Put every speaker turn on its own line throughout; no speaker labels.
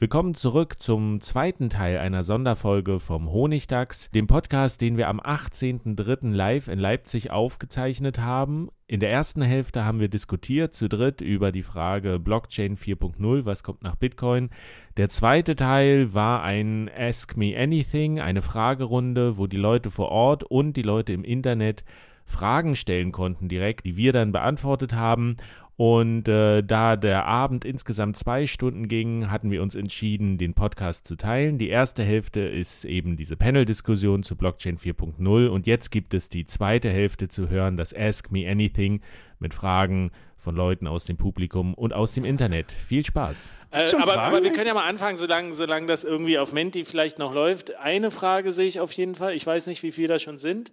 Willkommen zurück zum zweiten Teil einer Sonderfolge vom Honigdachs, dem Podcast, den wir am 18.03. live in Leipzig aufgezeichnet haben. In der ersten Hälfte haben wir diskutiert zu dritt über die Frage Blockchain 4.0, was kommt nach Bitcoin. Der zweite Teil war ein Ask Me Anything, eine Fragerunde, wo die Leute vor Ort und die Leute im Internet Fragen stellen konnten direkt, die wir dann beantwortet haben. Und äh, da der Abend insgesamt zwei Stunden ging, hatten wir uns entschieden, den Podcast zu teilen. Die erste Hälfte ist eben diese Panel-Diskussion zu Blockchain 4.0 und jetzt gibt es die zweite Hälfte zu hören, das Ask Me Anything mit Fragen von Leuten aus dem Publikum und aus dem Internet. Viel Spaß.
Äh, aber, aber, wir können ja mal anfangen, solange, solange das irgendwie auf Menti vielleicht noch läuft. Eine Frage sehe ich auf jeden Fall. Ich weiß nicht, wie viele da schon sind.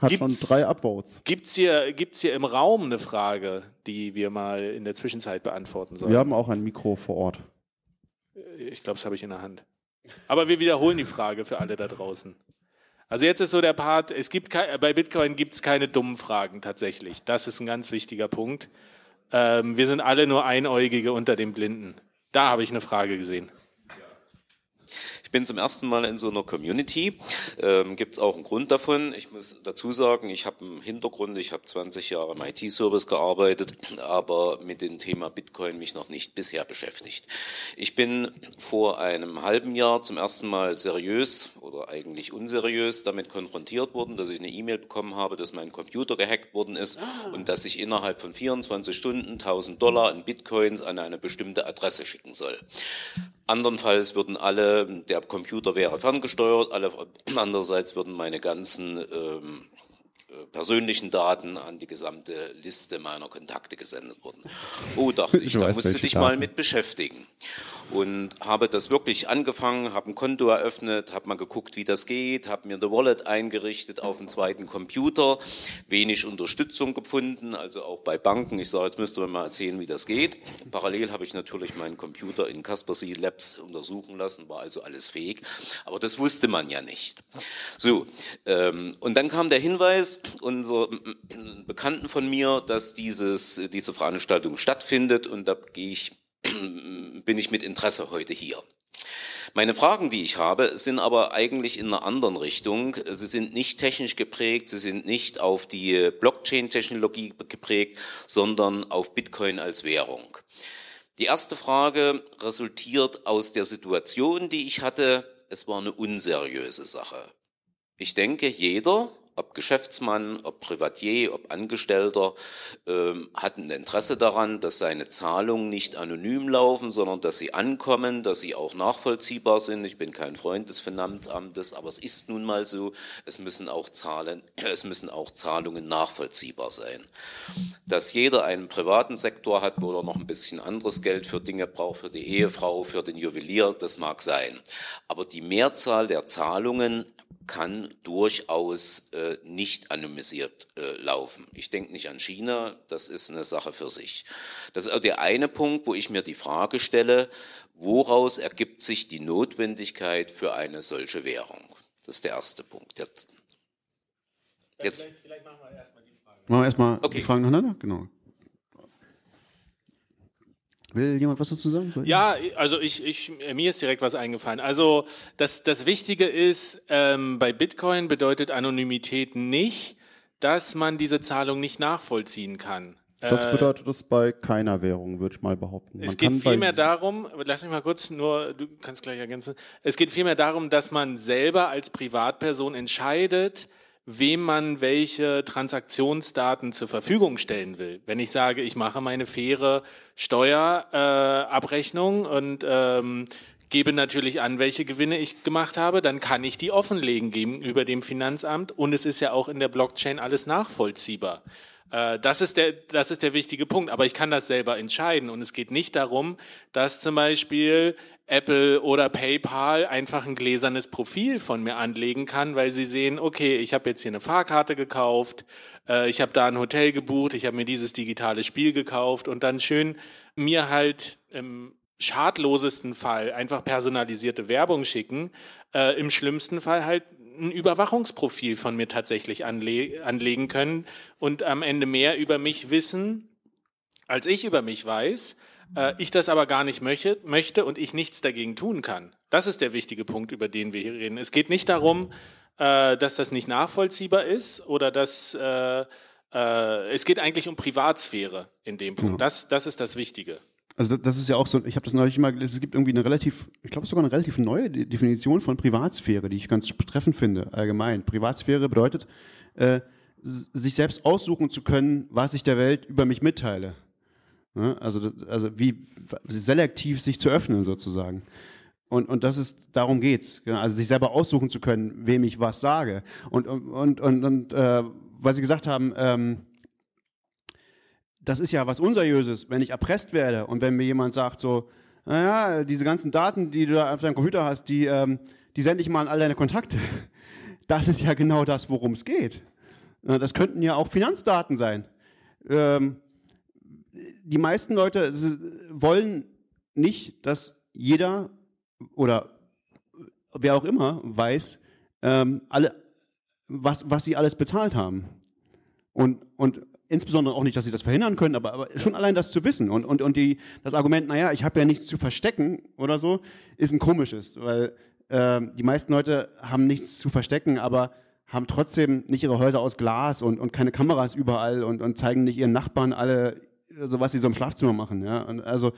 Hat gibt's, schon drei Upvotes.
Gibt es hier, gibt's hier im Raum eine Frage, die wir mal in der Zwischenzeit beantworten sollen?
Wir haben auch ein Mikro vor Ort.
Ich glaube, das habe ich in der Hand. Aber wir wiederholen die Frage für alle da draußen. Also jetzt ist so der Part, es gibt bei Bitcoin gibt es keine dummen Fragen tatsächlich. Das ist ein ganz wichtiger Punkt. Ähm, wir sind alle nur Einäugige unter den Blinden. Da habe ich eine Frage gesehen
bin zum ersten Mal in so einer Community. Ähm, Gibt es auch einen Grund davon. Ich muss dazu sagen, ich habe einen Hintergrund, ich habe 20 Jahre im IT-Service gearbeitet, aber mit dem Thema Bitcoin mich noch nicht bisher beschäftigt. Ich bin vor einem halben Jahr zum ersten Mal seriös oder eigentlich unseriös damit konfrontiert worden, dass ich eine E-Mail bekommen habe, dass mein Computer gehackt worden ist und dass ich innerhalb von 24 Stunden 1000 Dollar in Bitcoins an eine bestimmte Adresse schicken soll. Andernfalls würden alle, der Computer wäre ferngesteuert, alle, andererseits würden meine ganzen ähm, äh, persönlichen Daten an die gesamte Liste meiner Kontakte gesendet wurden. Oh, dachte ich, ich da musst du dich Daten. mal mit beschäftigen und habe das wirklich angefangen, habe ein Konto eröffnet, habe mal geguckt, wie das geht, habe mir eine Wallet eingerichtet auf dem zweiten Computer, wenig Unterstützung gefunden, also auch bei Banken. Ich sage, jetzt müsst ihr mir mal erzählen, wie das geht. Parallel habe ich natürlich meinen Computer in Kaspersky Labs untersuchen lassen, war also alles fähig, aber das wusste man ja nicht. So, ähm, und dann kam der Hinweis, unser Bekannten von mir, dass dieses, diese Veranstaltung stattfindet und da gehe ich bin ich mit Interesse heute hier. Meine Fragen, die ich habe, sind aber eigentlich in einer anderen Richtung. Sie sind nicht technisch geprägt, sie sind nicht auf die Blockchain-Technologie geprägt, sondern auf Bitcoin als Währung. Die erste Frage resultiert aus der Situation, die ich hatte. Es war eine unseriöse Sache. Ich denke, jeder, ob Geschäftsmann, ob Privatier, ob Angestellter, ähm, hat ein Interesse daran, dass seine Zahlungen nicht anonym laufen, sondern dass sie ankommen, dass sie auch nachvollziehbar sind. Ich bin kein Freund des Finanzamtes, aber es ist nun mal so, es müssen auch Zahlen, es müssen auch Zahlungen nachvollziehbar sein. Dass jeder einen privaten Sektor hat, wo er noch ein bisschen anderes Geld für Dinge braucht, für die Ehefrau, für den Juwelier, das mag sein. Aber die Mehrzahl der Zahlungen kann durchaus äh, nicht anonymisiert äh, laufen. Ich denke nicht an China, das ist eine Sache für sich. Das ist auch der eine Punkt, wo ich mir die Frage stelle, woraus ergibt sich die Notwendigkeit für eine solche Währung? Das ist der erste Punkt. Jetzt,
vielleicht, vielleicht machen wir erstmal die Fragen. Machen wir erstmal okay. die Fragen nacheinander? Genau. Will jemand was dazu sagen?
Soll ja, also ich, ich, mir ist direkt was eingefallen. Also das, das Wichtige ist, ähm, bei Bitcoin bedeutet Anonymität nicht, dass man diese Zahlung nicht nachvollziehen kann.
Das äh, bedeutet es bei keiner Währung, würde ich mal behaupten.
Man es geht vielmehr darum, lass mich mal kurz nur, du kannst gleich ergänzen, es geht vielmehr darum, dass man selber als Privatperson entscheidet, wem man welche Transaktionsdaten zur Verfügung stellen will. Wenn ich sage, ich mache meine faire Steuerabrechnung äh, und ähm, gebe natürlich an, welche Gewinne ich gemacht habe, dann kann ich die offenlegen gegenüber dem Finanzamt und es ist ja auch in der Blockchain alles nachvollziehbar. Äh, das ist, der, das ist der wichtige Punkt. Aber ich kann das selber entscheiden. Und es geht nicht darum, dass zum Beispiel Apple oder PayPal einfach ein gläsernes Profil von mir anlegen kann, weil sie sehen, okay, ich habe jetzt hier eine Fahrkarte gekauft, äh, ich habe da ein Hotel gebucht, ich habe mir dieses digitale Spiel gekauft und dann schön mir halt im schadlosesten Fall einfach personalisierte Werbung schicken, äh, im schlimmsten Fall halt ein Überwachungsprofil von mir tatsächlich anle anlegen können und am Ende mehr über mich wissen, als ich über mich weiß
äh, ich das aber gar nicht möchte, möchte und ich nichts dagegen tun kann. Das ist der wichtige Punkt, über den wir hier reden. Es geht nicht darum, äh, dass das nicht nachvollziehbar ist oder dass äh, äh, es geht eigentlich um Privatsphäre in dem Punkt. Das, das ist das Wichtige.
Also das ist ja auch so, ich habe das neulich mal gelesen, es gibt irgendwie eine relativ, ich glaube sogar eine relativ neue Definition von Privatsphäre, die ich ganz treffend finde, allgemein. Privatsphäre bedeutet, äh, sich selbst aussuchen zu können, was ich der Welt über mich mitteile. Ja, also, also wie selektiv sich zu öffnen sozusagen. Und, und das ist, darum geht's. Also sich selber aussuchen zu können, wem ich was sage. Und, und, und, und äh, weil Sie gesagt haben, ähm, das ist ja was Unseriöses, wenn ich erpresst werde und wenn mir jemand sagt so, naja, diese ganzen Daten, die du da auf deinem Computer hast, die, ähm, die sende ich mal an all deine Kontakte. Das ist ja genau das, worum es geht. Das könnten ja auch Finanzdaten sein. Ähm, die meisten Leute wollen nicht, dass jeder oder wer auch immer weiß, ähm, alle, was, was sie alles bezahlt haben. Und, und insbesondere auch nicht, dass sie das verhindern können, aber, aber schon allein das zu wissen. Und, und, und die, das Argument, naja, ich habe ja nichts zu verstecken oder so, ist ein komisches, weil äh, die meisten Leute haben nichts zu verstecken, aber haben trotzdem nicht ihre Häuser aus Glas und, und keine Kameras überall und, und zeigen nicht ihren Nachbarn alle, so was sie so im Schlafzimmer machen. Ja? Und also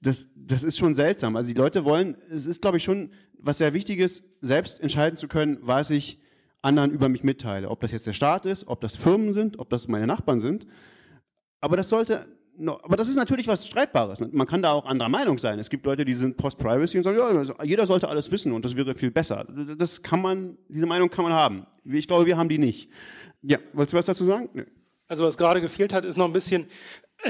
das, das ist schon seltsam. Also die Leute wollen, es ist, glaube ich, schon was sehr Wichtiges, selbst entscheiden zu können, was ich anderen über mich mitteile. Ob das jetzt der Staat ist, ob das Firmen sind, ob das meine Nachbarn sind. Aber das sollte, aber das ist natürlich was Streitbares. Man kann da auch anderer Meinung sein. Es gibt Leute, die sind Post-Privacy und sagen, ja, jeder sollte alles wissen und das wäre viel besser. Das kann man, diese Meinung kann man haben. Ich glaube, wir haben die nicht. Ja, wolltest du was dazu sagen? Nee.
Also was gerade gefehlt hat, ist noch ein bisschen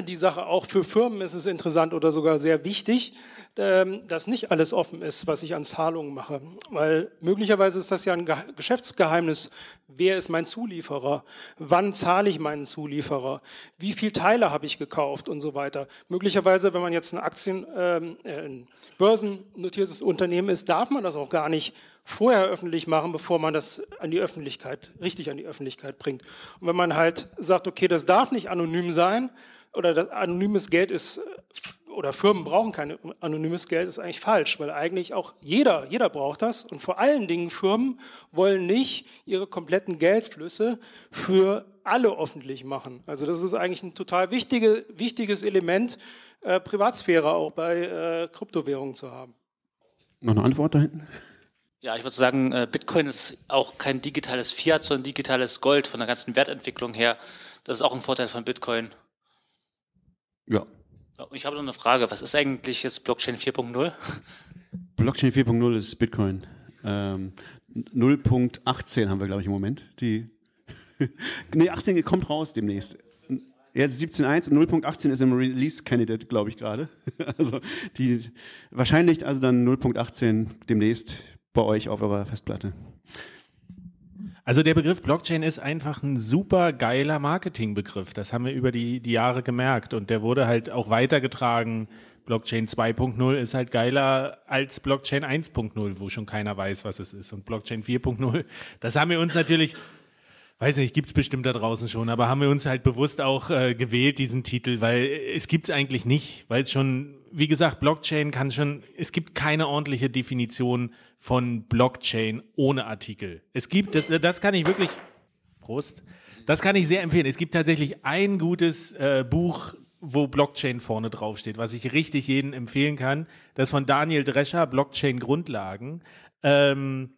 die Sache auch für Firmen ist es interessant oder sogar sehr wichtig, ähm, dass nicht alles offen ist, was ich an Zahlungen mache. Weil möglicherweise ist das ja ein Geschäftsgeheimnis. Wer ist mein Zulieferer? Wann zahle ich meinen Zulieferer? Wie viele Teile habe ich gekauft und so weiter? Möglicherweise, wenn man jetzt ein Aktien, ähm, äh, ein börsennotiertes Unternehmen ist, darf man das auch gar nicht vorher öffentlich machen, bevor man das an die Öffentlichkeit, richtig an die Öffentlichkeit bringt. Und wenn man halt sagt, okay, das darf nicht anonym sein, oder das anonymes Geld ist, oder Firmen brauchen kein anonymes Geld, ist eigentlich falsch, weil eigentlich auch jeder, jeder braucht das. Und vor allen Dingen Firmen wollen nicht ihre kompletten Geldflüsse für alle öffentlich machen. Also das ist eigentlich ein total wichtige, wichtiges Element, äh, Privatsphäre auch bei äh, Kryptowährungen zu haben.
Noch eine Antwort da hinten?
Ja, ich würde sagen, äh, Bitcoin ist auch kein digitales Fiat, sondern digitales Gold von der ganzen Wertentwicklung her. Das ist auch ein Vorteil von Bitcoin.
Ja.
Ich habe noch eine Frage. Was ist eigentlich jetzt Blockchain 4.0?
Blockchain 4.0 ist Bitcoin. Ähm, 0.18 haben wir, glaube ich, im Moment. Die nee, 18 kommt raus demnächst. Jetzt 17.1 und 0.18 ist im Release Candidate, glaube ich, gerade. Also die wahrscheinlich also dann 0.18 demnächst bei euch auf eurer Festplatte.
Also der Begriff Blockchain ist einfach ein super geiler Marketingbegriff. Das haben wir über die, die Jahre gemerkt und der wurde halt auch weitergetragen. Blockchain 2.0 ist halt geiler als Blockchain 1.0, wo schon keiner weiß, was es ist. Und Blockchain 4.0, das haben wir uns natürlich, weiß nicht, gibt's bestimmt da draußen schon, aber haben wir uns halt bewusst auch äh, gewählt, diesen Titel, weil es gibt's eigentlich nicht, weil es schon, wie gesagt, Blockchain kann schon, es gibt keine ordentliche Definition von Blockchain ohne Artikel. Es gibt, das, das kann ich wirklich, Prost, das kann ich sehr empfehlen. Es gibt tatsächlich ein gutes äh, Buch, wo Blockchain vorne draufsteht, was ich richtig jedem empfehlen kann. Das von Daniel Drescher, Blockchain Grundlagen. Ähm,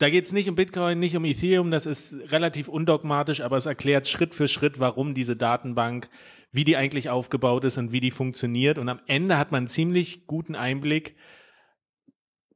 da geht es nicht um Bitcoin, nicht um Ethereum, das ist relativ undogmatisch, aber es erklärt Schritt für Schritt, warum diese Datenbank, wie die eigentlich aufgebaut ist und wie die funktioniert. Und am Ende hat man einen ziemlich guten Einblick,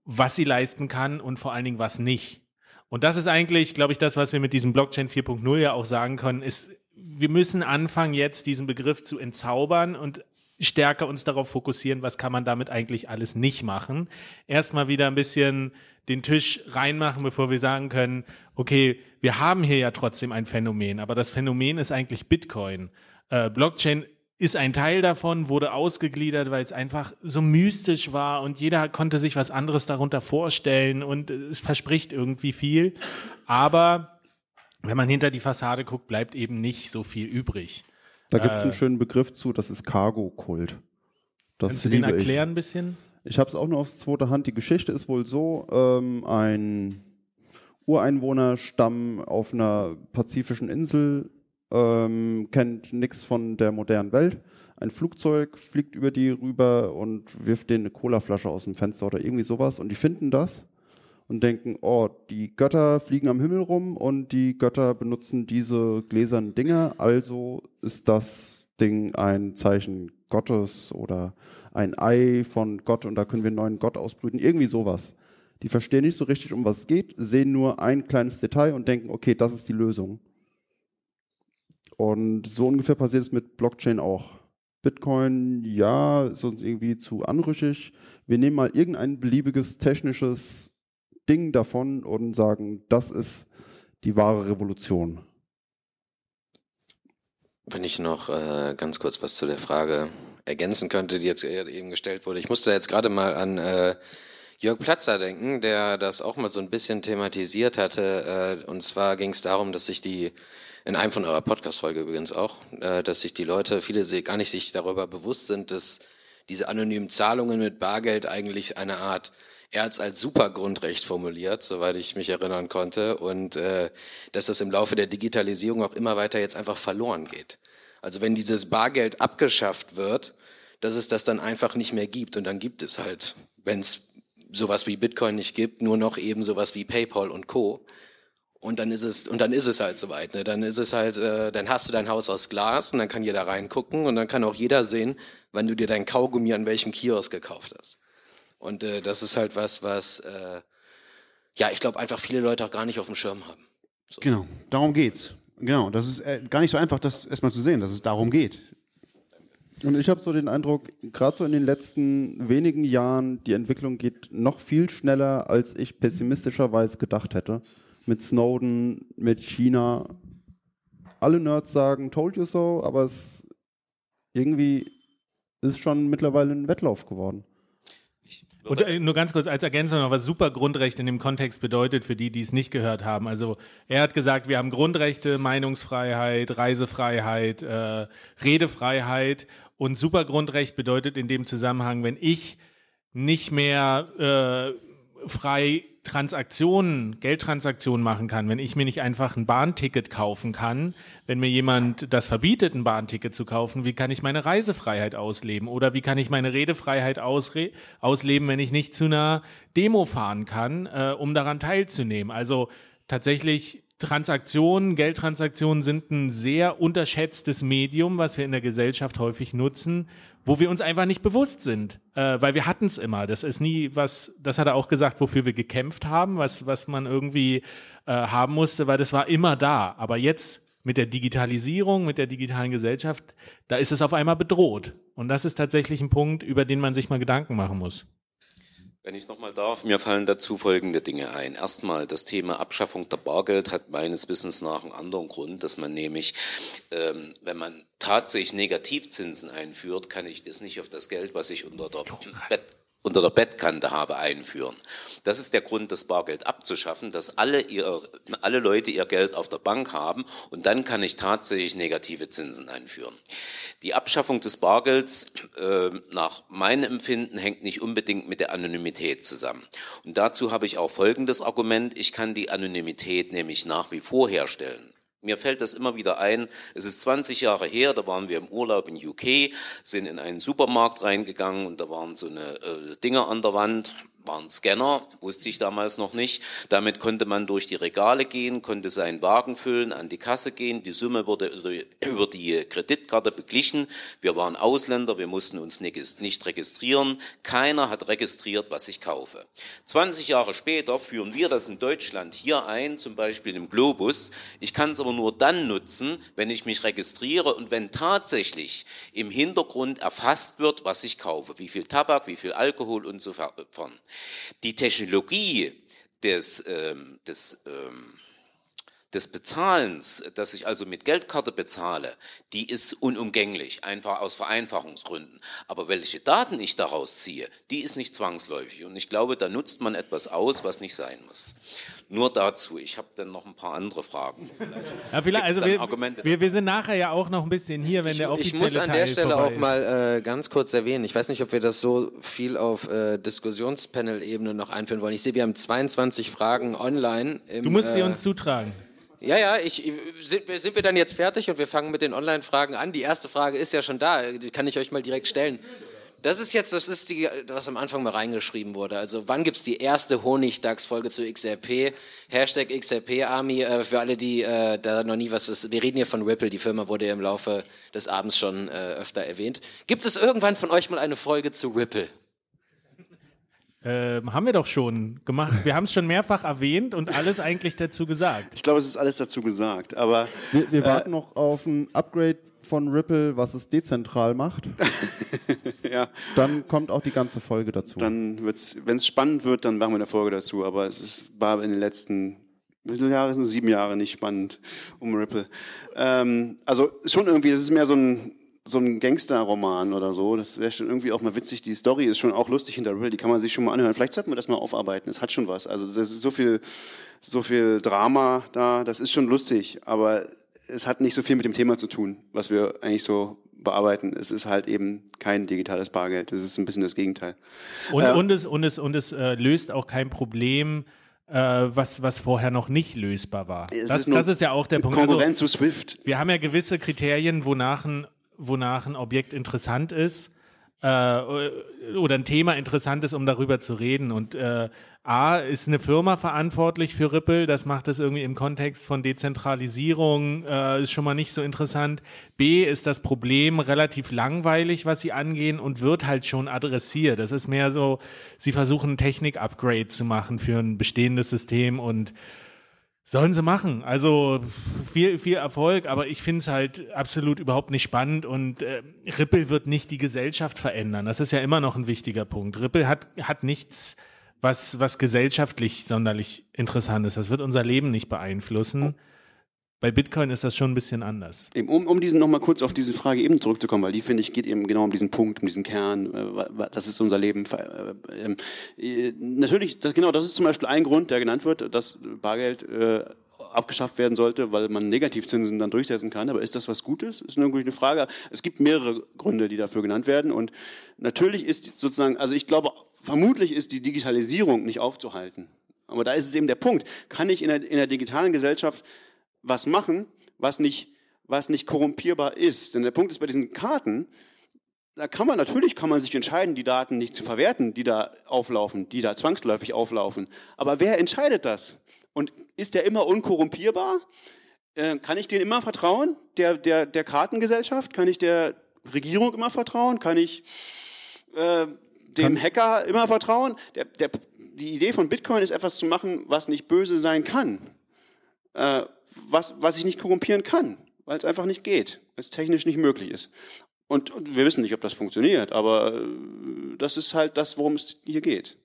was sie leisten kann und vor allen Dingen was nicht. Und das ist eigentlich, glaube ich, das, was wir mit diesem Blockchain 4.0 ja auch sagen können, ist, wir müssen anfangen, jetzt diesen Begriff zu entzaubern und stärker uns darauf fokussieren, was kann man damit eigentlich alles nicht machen. Erstmal wieder ein bisschen den Tisch reinmachen, bevor wir sagen können, okay, wir haben hier ja trotzdem ein Phänomen, aber das Phänomen ist eigentlich Bitcoin. Äh, Blockchain ist ein Teil davon, wurde ausgegliedert, weil es einfach so mystisch war und jeder konnte sich was anderes darunter vorstellen und es verspricht irgendwie viel. Aber wenn man hinter die Fassade guckt, bleibt eben nicht so viel übrig.
Da gibt es äh, einen schönen Begriff zu, das ist Cargo-Kult.
Kannst du den
liebe ich.
erklären ein bisschen?
Ich habe es auch nur aus zweiter Hand. Die Geschichte ist wohl so: ähm, Ein Ureinwohnerstamm auf einer pazifischen Insel ähm, kennt nichts von der modernen Welt. Ein Flugzeug fliegt über die rüber und wirft denen eine Colaflasche aus dem Fenster oder irgendwie sowas. Und die finden das und denken: Oh, die Götter fliegen am Himmel rum und die Götter benutzen diese gläsernen Dinger. Also ist das Ding ein Zeichen Gottes oder ein Ei von Gott und da können wir einen neuen Gott ausbrüten. Irgendwie sowas. Die verstehen nicht so richtig, um was es geht, sehen nur ein kleines Detail und denken, okay, das ist die Lösung. Und so ungefähr passiert es mit Blockchain auch. Bitcoin, ja, ist uns irgendwie zu anrüchig. Wir nehmen mal irgendein beliebiges technisches Ding davon und sagen, das ist die wahre Revolution.
Wenn ich noch äh, ganz kurz was zu der Frage ergänzen könnte, die jetzt eben gestellt wurde. Ich musste jetzt gerade mal an äh, Jörg Platzer denken, der das auch mal so ein bisschen thematisiert hatte. Äh, und zwar ging es darum, dass sich die, in einem von eurer Podcast-Folge übrigens auch, äh, dass sich die Leute, viele gar nicht sich darüber bewusst sind, dass diese anonymen Zahlungen mit Bargeld eigentlich eine Art er hat es als Supergrundrecht formuliert, soweit ich mich erinnern konnte, und äh, dass das im Laufe der Digitalisierung auch immer weiter jetzt einfach verloren geht. Also wenn dieses Bargeld abgeschafft wird, dass es das dann einfach nicht mehr gibt und dann gibt es halt, wenn es sowas wie Bitcoin nicht gibt, nur noch eben sowas wie PayPal und Co. Und dann ist es und dann ist es halt soweit. Ne? Dann ist es halt, äh, dann hast du dein Haus aus Glas und dann kann jeder reingucken und dann kann auch jeder sehen, wann du dir dein Kaugummi an welchem Kiosk gekauft hast. Und äh, das ist halt was, was äh, ja, ich glaube einfach viele Leute auch gar nicht auf dem Schirm haben.
So. Genau, darum geht's. Genau, das ist äh, gar nicht so einfach, das erstmal zu sehen, dass es darum geht.
Und ich habe so den Eindruck, gerade so in den letzten wenigen Jahren, die Entwicklung geht noch viel schneller, als ich pessimistischerweise gedacht hätte. Mit Snowden, mit China. Alle Nerds sagen, told you so, aber es irgendwie ist schon mittlerweile ein Wettlauf geworden.
Und äh, nur ganz kurz als Ergänzung noch, was Supergrundrecht in dem Kontext bedeutet für die, die es nicht gehört haben. Also er hat gesagt, wir haben Grundrechte, Meinungsfreiheit, Reisefreiheit, äh, Redefreiheit und Supergrundrecht bedeutet in dem Zusammenhang, wenn ich nicht mehr äh, frei Transaktionen, Geldtransaktionen machen kann, wenn ich mir nicht einfach ein Bahnticket kaufen kann, wenn mir jemand das verbietet, ein Bahnticket zu kaufen, wie kann ich meine Reisefreiheit ausleben? Oder wie kann ich meine Redefreiheit ausre ausleben, wenn ich nicht zu einer Demo fahren kann, äh, um daran teilzunehmen? Also tatsächlich Transaktionen, Geldtransaktionen sind ein sehr unterschätztes Medium, was wir in der Gesellschaft häufig nutzen, wo wir uns einfach nicht bewusst sind, äh, weil wir hatten es immer. Das ist nie was, das hat er auch gesagt, wofür wir gekämpft haben, was, was man irgendwie äh, haben musste, weil das war immer da. Aber jetzt mit der Digitalisierung, mit der digitalen Gesellschaft, da ist es auf einmal bedroht. Und das ist tatsächlich ein Punkt, über den man sich mal Gedanken machen muss.
Wenn ich nochmal darf, mir fallen dazu folgende Dinge ein. Erstmal, das Thema Abschaffung der Bargeld hat meines Wissens nach einen anderen Grund, dass man nämlich, ähm, wenn man tatsächlich Negativzinsen einführt, kann ich das nicht auf das Geld, was ich unter der Bett unter der Bettkante habe, einführen. Das ist der Grund, das Bargeld abzuschaffen, dass alle, ihr, alle Leute ihr Geld auf der Bank haben und dann kann ich tatsächlich negative Zinsen einführen. Die Abschaffung des Bargelds äh, nach meinem Empfinden hängt nicht unbedingt mit der Anonymität zusammen. Und dazu habe ich auch folgendes Argument. Ich kann die Anonymität nämlich nach wie vor herstellen. Mir fällt das immer wieder ein. Es ist 20 Jahre her, da waren wir im Urlaub in UK, sind in einen Supermarkt reingegangen und da waren so eine äh, Dinger an der Wand, waren Scanner, wusste ich damals noch nicht. Damit konnte man durch die Regale gehen, konnte seinen Wagen füllen, an die Kasse gehen. Die Summe wurde über die Kreditkarte beglichen. Wir waren Ausländer, wir mussten uns nicht registrieren. Keiner hat registriert, was ich kaufe. 20 Jahre später führen wir das in Deutschland hier ein, zum Beispiel im Globus. Ich kann es aber nur dann nutzen, wenn ich mich registriere und wenn tatsächlich im Hintergrund erfasst wird, was ich kaufe. Wie viel Tabak, wie viel Alkohol und so fort. Die Technologie des, ähm, des, ähm, des Bezahlens, dass ich also mit Geldkarte bezahle, die ist unumgänglich, einfach aus Vereinfachungsgründen. Aber welche Daten ich daraus ziehe, die ist nicht zwangsläufig. Und ich glaube, da nutzt man etwas aus, was nicht sein muss. Nur dazu. Ich habe dann noch ein paar andere Fragen.
Ja, vielleicht, also
dann
wir,
Argumente
wir, wir sind nachher ja auch noch ein bisschen hier, wenn
Ich,
der
ich
offizielle
muss an
Teil
der Stelle auch
ist.
mal äh, ganz kurz erwähnen. Ich weiß nicht, ob wir das so viel auf äh, Diskussionspanel-Ebene noch einführen wollen. Ich sehe, wir haben 22 Fragen online. Im,
Du musst sie
äh,
uns zutragen.
Ja, ja, ich, ich- sind, wir- sind wir dann jetzt fertig und wir fangen mit den Online-Fragen an? Die erste Frage ist ja schon da, die kann ich euch mal direkt stellen. Das ist jetzt, das ist die, was am Anfang mal reingeschrieben wurde. Also wann gibt's die erste Honigdachs-Folge zu XRP? Hashtag XRP-Army, äh, für alle, die äh, da noch nie was ist. Wir reden hier von Ripple, die Firma wurde im Laufe des Abends schon äh, öfter erwähnt. Gibt es irgendwann von euch mal eine Folge zu Ripple?
Ähm, haben wir doch schon gemacht. Wir haben es schon mehrfach erwähnt und alles eigentlich dazu gesagt.
Ich glaube, es ist alles dazu gesagt, aber
Wir, wir warten noch auf ein Upgrade von Ripple, was es dezentral macht.
ja,
Dann kommt auch die ganze Folge dazu.
dann wird's, wenn es spannend wird, dann machen wir eine Folge dazu. Aber es ist, war in den letzten wie viele Jahre sind es? sieben Jahre nicht spannend um Ripple. Ähm, also schon irgendwie, das ist mehr so ein so ein Gangster-Roman oder so. Das wäre schon irgendwie auch mal witzig. Die Story ist schon auch lustig hinter Ripple. Die kann man sich schon mal anhören. Vielleicht sollten wir das mal aufarbeiten. Es hat schon was. Also das ist so viel, so viel Drama da. Das ist schon lustig. Aber es hat nicht so viel mit dem Thema zu tun, was wir eigentlich so bearbeiten. Es ist halt eben kein digitales Bargeld. Das ist ein bisschen das Gegenteil.
Und,
Äh,
und es, und es, und es äh, löst auch kein Problem, äh, was, was vorher noch nicht lösbar war. Das,
ist
das ist ja auch der Punkt. Also,
Konkurrenz zu Swift.
wir haben ja gewisse Kriterien, wonach ein, wonach ein Objekt interessant ist äh, oder ein Thema interessant ist, um darüber zu reden. Und äh, A, ist eine Firma verantwortlich für Ripple, das macht es irgendwie im Kontext von Dezentralisierung, äh, ist schon mal nicht so interessant. B, ist das Problem relativ langweilig, was sie angehen und wird halt schon adressiert. Das ist mehr so, sie versuchen ein Technik-Upgrade zu machen für ein bestehendes System und Sollen sie machen. Also viel, viel Erfolg, aber ich finde es halt absolut überhaupt nicht spannend und äh, Ripple wird nicht die Gesellschaft verändern. Das ist ja immer noch ein wichtiger Punkt. Ripple hat, hat nichts, was, was gesellschaftlich sonderlich interessant ist. Das wird unser Leben nicht beeinflussen. Bei Bitcoin ist das schon ein bisschen anders.
Um, um diesen nochmal kurz auf diese Frage eben zurückzukommen, weil die, finde ich, geht eben genau um diesen Punkt, um diesen Kern, äh, das ist unser Leben. Äh, ähm, äh, natürlich, das, genau, das ist zum Beispiel ein Grund, der genannt wird, dass Bargeld äh, abgeschafft werden sollte, weil man Negativzinsen dann durchsetzen kann. Aber ist das was Gutes? Ist eine Frage. Es gibt mehrere Gründe, die dafür genannt werden. Und natürlich ist sozusagen, also ich glaube, vermutlich ist die Digitalisierung nicht aufzuhalten. Aber da ist es eben der Punkt. Kann ich in der, in der digitalen Gesellschaft was machen, was nicht, was nicht korrumpierbar ist. Denn der Punkt ist bei diesen Karten, da kann man natürlich kann man sich entscheiden, die Daten nicht zu verwerten, die da auflaufen, die da zwangsläufig auflaufen. Aber wer entscheidet das? Und ist der immer unkorrumpierbar? Äh, kann ich denen immer vertrauen? Der, der, der Kartengesellschaft? Kann ich der Regierung immer vertrauen? Kann ich äh, dem Hacker immer vertrauen? Der, der, die Idee von Bitcoin ist etwas zu machen, was nicht böse sein kann äh, was, was ich nicht korrumpieren kann, weil es einfach nicht geht, weil es technisch nicht möglich ist. Und, und wir wissen nicht, ob das funktioniert, aber äh, das ist halt das, worum es hier geht.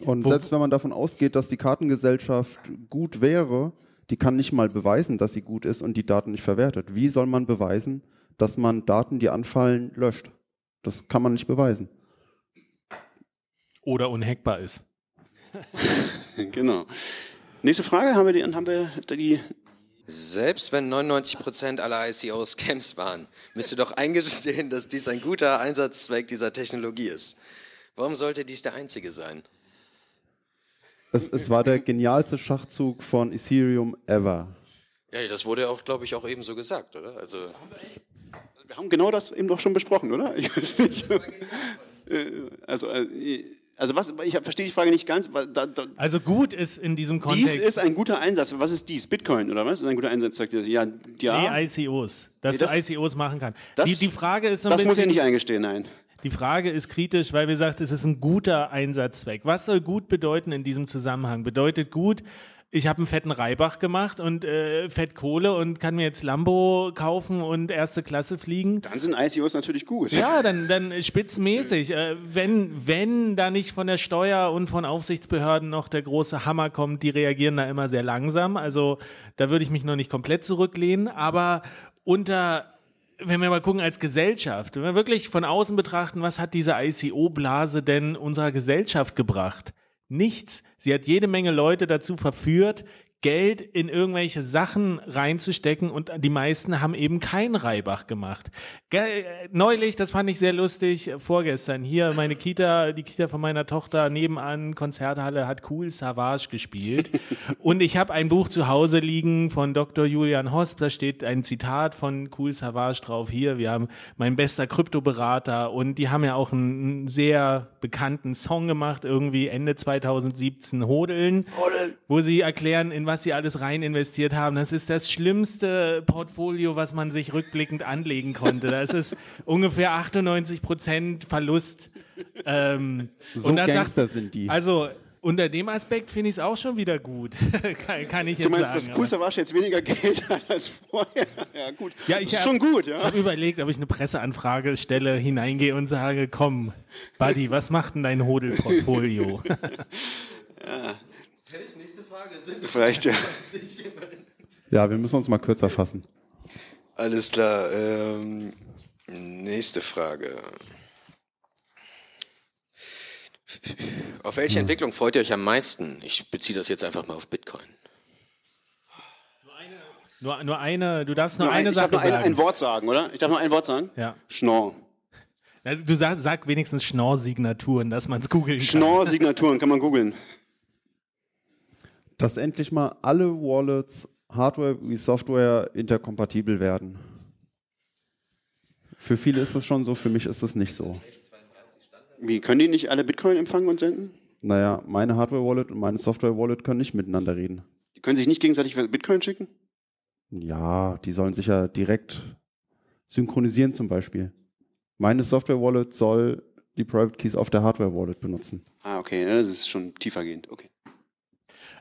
Und selbst wenn man davon ausgeht, dass die Kartengesellschaft gut wäre, die kann nicht mal beweisen, dass sie gut ist und die Daten nicht verwertet. Wie soll man beweisen, dass man Daten, die anfallen, löscht? Das kann man nicht beweisen.
Oder unhackbar ist.
genau. Nächste Frage, haben wir die, haben wir die
Selbst wenn 99% aller ICOs Scams waren, müsst ihr doch eingestehen, dass dies ein guter Einsatzzweck dieser Technologie ist. Warum sollte dies der einzige sein?
Es, es war der genialste Schachzug von Ethereum ever.
Ja, das wurde ja auch, glaube ich, auch eben so gesagt, oder? Also,
Wir haben genau das eben doch schon besprochen, oder? Ich weiß nicht. Äh, Also, äh, also was, ich verstehe die Frage nicht ganz. Da, da,
Also gut ist in diesem
dies
Kontext.
ist ein guter Einsatz. Was ist dies? Bitcoin, oder was? Ist ein guter Einsatz. Ja, ja.
Nee, ICOs. Dass
Nee, das-
du ICOs machen kannst.
das-
die, die Frage ist so ein
das muss ich
bisschen,
nicht eingestehen, nein.
Die Frage ist kritisch, weil wir sagt, es ist ein guter Einsatzzweck. Was soll gut bedeuten in diesem Zusammenhang? Bedeutet gut, ich habe einen fetten Reibach gemacht und äh, fett Kohle und kann mir jetzt Lambo kaufen und erste Klasse fliegen.
Dann sind ICOs natürlich gut.
Ja, dann, dann spitzenmäßig. Äh, wenn, wenn da nicht von der Steuer und von Aufsichtsbehörden noch der große Hammer kommt, die reagieren da immer sehr langsam. Also da würde ich mich noch nicht komplett zurücklehnen. Aber unter, wenn wir mal gucken als Gesellschaft, wenn wir wirklich von außen betrachten, was hat diese ICO-Blase denn unserer Gesellschaft gebracht? Nichts. Sie hat jede Menge Leute dazu verführt, Geld in irgendwelche Sachen reinzustecken und die meisten haben eben kein Reibach gemacht. Ge neulich, das fand ich sehr lustig, vorgestern hier meine Kita, die Kita von meiner Tochter nebenan, Konzerthalle, hat Cool Savage gespielt und ich habe ein Buch zu Hause liegen von Dr. Julian Hosp, da steht ein Zitat von Cool Savage drauf hier, wir haben mein bester Kryptoberater und die haben ja auch einen, sehr bekannten Song gemacht, irgendwie Ende 2017, Hodeln, wo sie erklären, in was sie alles rein investiert haben. Das ist das schlimmste Portfolio, was man sich rückblickend anlegen konnte. Das ist ungefähr 98 Prozent Verlust. Ähm,
So
und
Gangster
sagt,
sind die.
Also unter dem Aspekt finde ich es auch schon wieder gut. kann, kann ich jetzt
Du meinst,
sagen.
dass Savage jetzt weniger Geld hat als vorher? Ja, gut.
Ja, ich hab-
schon gut,
Ich
ja.
habe überlegt, ob ich eine Presseanfrage stelle, hineingehe und sage, komm, Buddy, was macht denn dein Hodelportfolio?
Vielleicht, ja.
Ja, wir müssen uns mal kürzer fassen.
Alles klar. Ähm, nächste Frage. Auf welche Entwicklung freut ihr euch am meisten? Ich beziehe das jetzt einfach mal auf Bitcoin.
nur, nur eine, du darfst nur,
Nur ein,
eine
ich
Sache
darf nur ein,
sagen.
ein Wort sagen, oder? Ich darf nur ein Wort sagen?
Ja.
Schnorr.
Also du sag, sag wenigstens Schnorr-Signaturen, dass man es googeln kann.
Schnorr-Signaturen kann man googeln.
Dass endlich mal alle Wallets, Hardware wie Software, interkompatibel werden. Für viele ist es schon so, für mich ist es nicht so.
Wie, können die nicht alle Bitcoin empfangen und senden?
Naja, meine Hardware-Wallet und meine Software-Wallet können nicht miteinander reden.
Die können sich nicht gegenseitig Bitcoin schicken?
Ja, die sollen sich ja direkt synchronisieren zum Beispiel. Meine Software-Wallet soll die Private Keys auf der Hardware-Wallet benutzen.
Ah, okay, ja, das ist schon tiefergehend. Okay.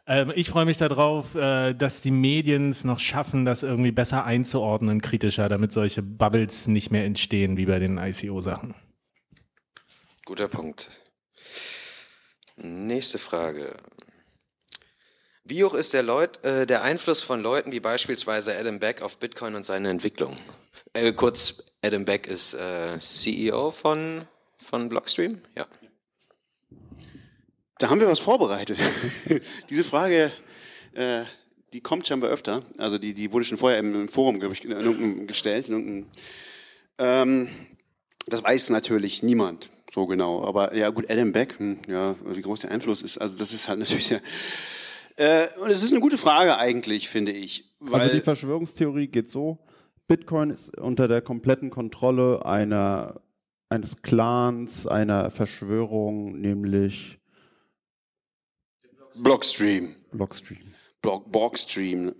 Ähm, ich freue mich darauf, äh, dass die Medien es noch schaffen, das irgendwie besser einzuordnen, kritischer, damit solche Bubbles nicht mehr entstehen wie bei den ICO-Sachen.
Guter Punkt. Nächste Frage. Wie hoch ist der, Leut, äh, der Einfluss von Leuten wie beispielsweise Adam Beck auf Bitcoin und seine Entwicklung? Äh, kurz, Adam Beck ist äh, CEO von, von Blockstream? Ja.
Da haben wir was vorbereitet. Diese Frage, äh, die kommt scheinbar öfter. Also die, die wurde schon vorher im, im Forum, glaube ich, in gestellt. In ähm, das weiß natürlich niemand so genau. Aber ja gut, Adam Beck, hm, ja, wie groß der Einfluss ist, also das ist halt natürlich sehr... Äh, und es ist eine gute Frage eigentlich, finde ich. Weil,
also die Verschwörungstheorie geht so, Bitcoin ist unter der kompletten Kontrolle einer, eines Clans, einer Verschwörung, nämlich
Blockstream.
Blockstream.
Block, Blockstream.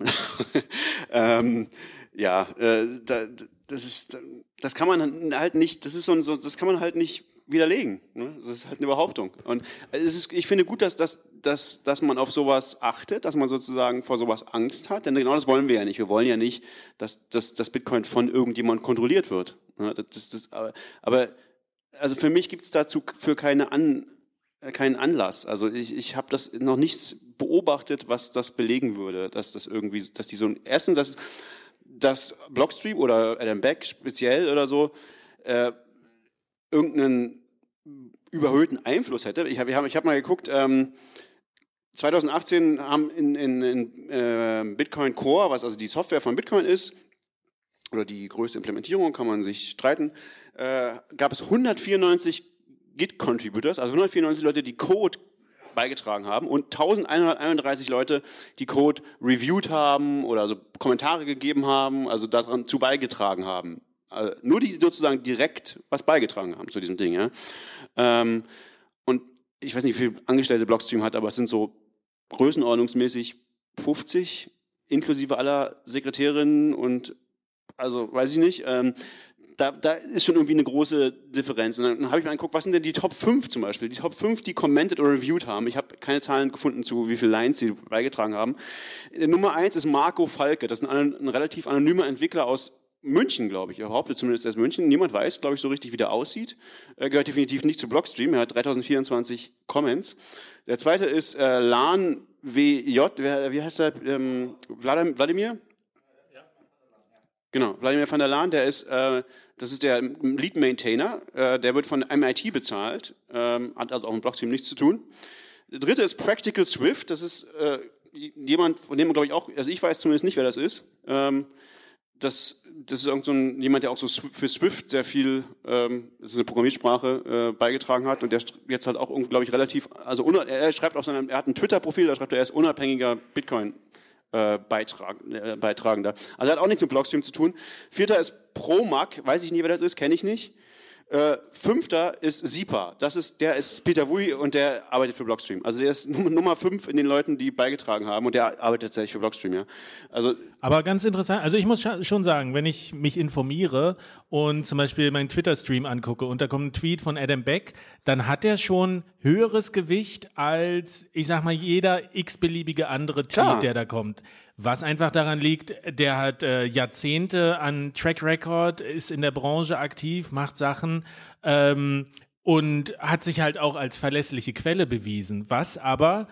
ähm, ja, äh, da, das ist, das kann man halt nicht, das ist so, ein- so das kann man halt nicht widerlegen. Ne? Das ist halt eine Behauptung. Und es ist, ich finde gut, dass, dass, dass, dass man auf sowas achtet, dass man sozusagen vor sowas Angst hat, denn genau das wollen wir ja nicht. Wir wollen ja nicht, dass, dass, dass Bitcoin von irgendjemand kontrolliert wird. Ne? Das, das, das, aber, aber also für mich gibt es dazu für keine An, keinen Anlass. Also ich, ich habe das noch nichts beobachtet, was das belegen würde, dass das irgendwie, dass die so erstens, dass, dass Blockstream oder Adam Beck speziell oder so äh, irgendeinen überhöhten Einfluss hätte. Ich habe ich hab, ich hab mal geguckt, ähm, 2018 haben in, in, in äh, Bitcoin Core, was also die Software von Bitcoin ist, oder die größte Implementierung, kann man sich streiten, äh, gab es 194 Git-Contributors, also 194 Leute, die Code beigetragen haben und 1131 Leute, die Code reviewed haben oder also Kommentare gegeben haben, also daran zu beigetragen haben. Also nur die sozusagen direkt was beigetragen haben zu diesem Ding. Ja? Ähm, und ich weiß nicht, wie viele Angestellte Blockstream hat, aber es sind so größenordnungsmäßig 50, inklusive aller Sekretärinnen und also weiß ich nicht. Ähm, da, da ist schon irgendwie eine große Differenz. Und dann habe ich mir angeguckt, was sind denn die Top 5 zum Beispiel? Die Top 5, die commented oder reviewed haben. Ich habe keine Zahlen gefunden, zu wie viele Lines sie beigetragen haben. Äh, Nummer 1 ist Marco Falke. Das ist ein, ein relativ anonymer Entwickler aus München, glaube ich. Er behauptet zumindest, ist München. Niemand weiß, glaube ich, so richtig, wie der aussieht. Er gehört definitiv nicht zu Blockstream. Er hat 3024 Comments. Der zweite ist äh, Lan WJ. Wie heißt er? Ähm, Wladimir? Genau, Wladimir van der Laan, der ist, äh, das ist der Lead Maintainer, äh, der wird von MIT bezahlt, ähm, hat also auch mit Blockstream nichts zu tun. Der dritte ist Practical Swift. Das ist äh, jemand, von dem man glaube ich auch, also ich weiß zumindest nicht, wer das ist. Ähm, das, das ist irgend so ein, jemand, der auch so für Swift sehr viel, ähm, das ist eine Programmiersprache, äh, beigetragen hat und der jetzt halt auch, glaube ich, relativ, also er schreibt auf seinem, er hat ein Twitter-Profil, da schreibt er, er ist unabhängiger Bitcoin. Äh, äh, Beitragender. Also hat auch nichts mit Blockstream zu tun. Vierter ist Promac, weiß ich nie, wer das ist, kenne ich nicht. Äh, fünfter ist SIPA. Das ist, der ist Peter Wui und der arbeitet für Blockstream. Also der ist Nummer fünf in den Leuten, die beigetragen haben und der arbeitet tatsächlich für Blockstream, ja.
Also, Aber ganz interessant, also ich muss schon sagen, wenn ich mich informiere und zum Beispiel meinen Twitter-Stream angucke und da kommt ein Tweet von Adam Beck, dann hat der schon höheres Gewicht als, ich sag mal, jeder x-beliebige andere Tweet, Klar. der da kommt. Was einfach daran liegt, der hat äh, Jahrzehnte an Track Record, ist in der Branche aktiv, macht Sachen ähm, und hat sich halt auch als verlässliche Quelle bewiesen. Was aber,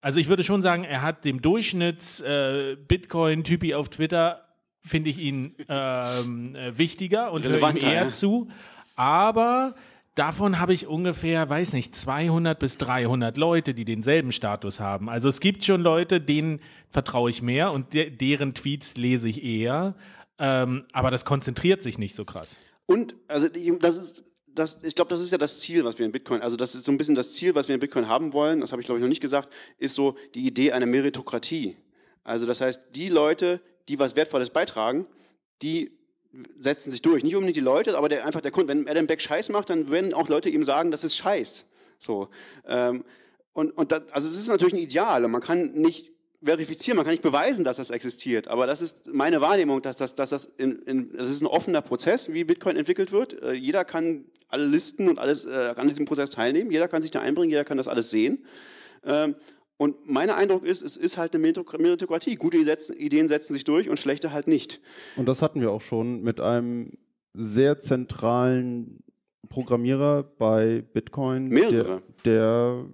also ich würde schon sagen, er hat dem Durchschnitts-Bitcoin-Typi äh, auf Twitter, finde ich ihn ähm, äh, wichtiger und höre ihm eher ja. zu. Aber Davon habe ich ungefähr, weiß nicht, 200 bis 300 Leute, die denselben Status haben. Also es gibt schon Leute, denen vertraue ich mehr und de deren Tweets lese ich eher. Ähm, aber das konzentriert sich nicht so krass.
Und, also das ist, das, ich glaube, das ist ja das Ziel, was wir in Bitcoin, also das ist so ein bisschen das Ziel, was wir in Bitcoin haben wollen, das habe ich glaube ich noch nicht gesagt, ist so die Idee einer Meritokratie. Also das heißt, die Leute, die was Wertvolles beitragen, die setzen sich durch. Nicht unbedingt die Leute, aber der, einfach der Kunde. Wenn Adam Beck Scheiß macht, dann werden auch Leute ihm sagen, das ist Scheiß. So. Ähm, und, und das, also das ist natürlich ein Ideal und man kann nicht verifizieren, man kann nicht beweisen, dass das existiert. Aber das ist meine Wahrnehmung, dass das, dass das, in, in, das ist ein offener Prozess, wie Bitcoin entwickelt wird. Äh, jeder kann alle Listen und alles äh, an diesem Prozess teilnehmen. Jeder kann sich da einbringen, jeder kann das alles sehen. Ähm, und mein Eindruck ist, es ist halt eine Meritokratie. Gute Ideen setzen sich durch und schlechte halt nicht.
Und das hatten wir auch schon mit einem sehr zentralen Programmierer bei Bitcoin,
Mehrere.
Der, der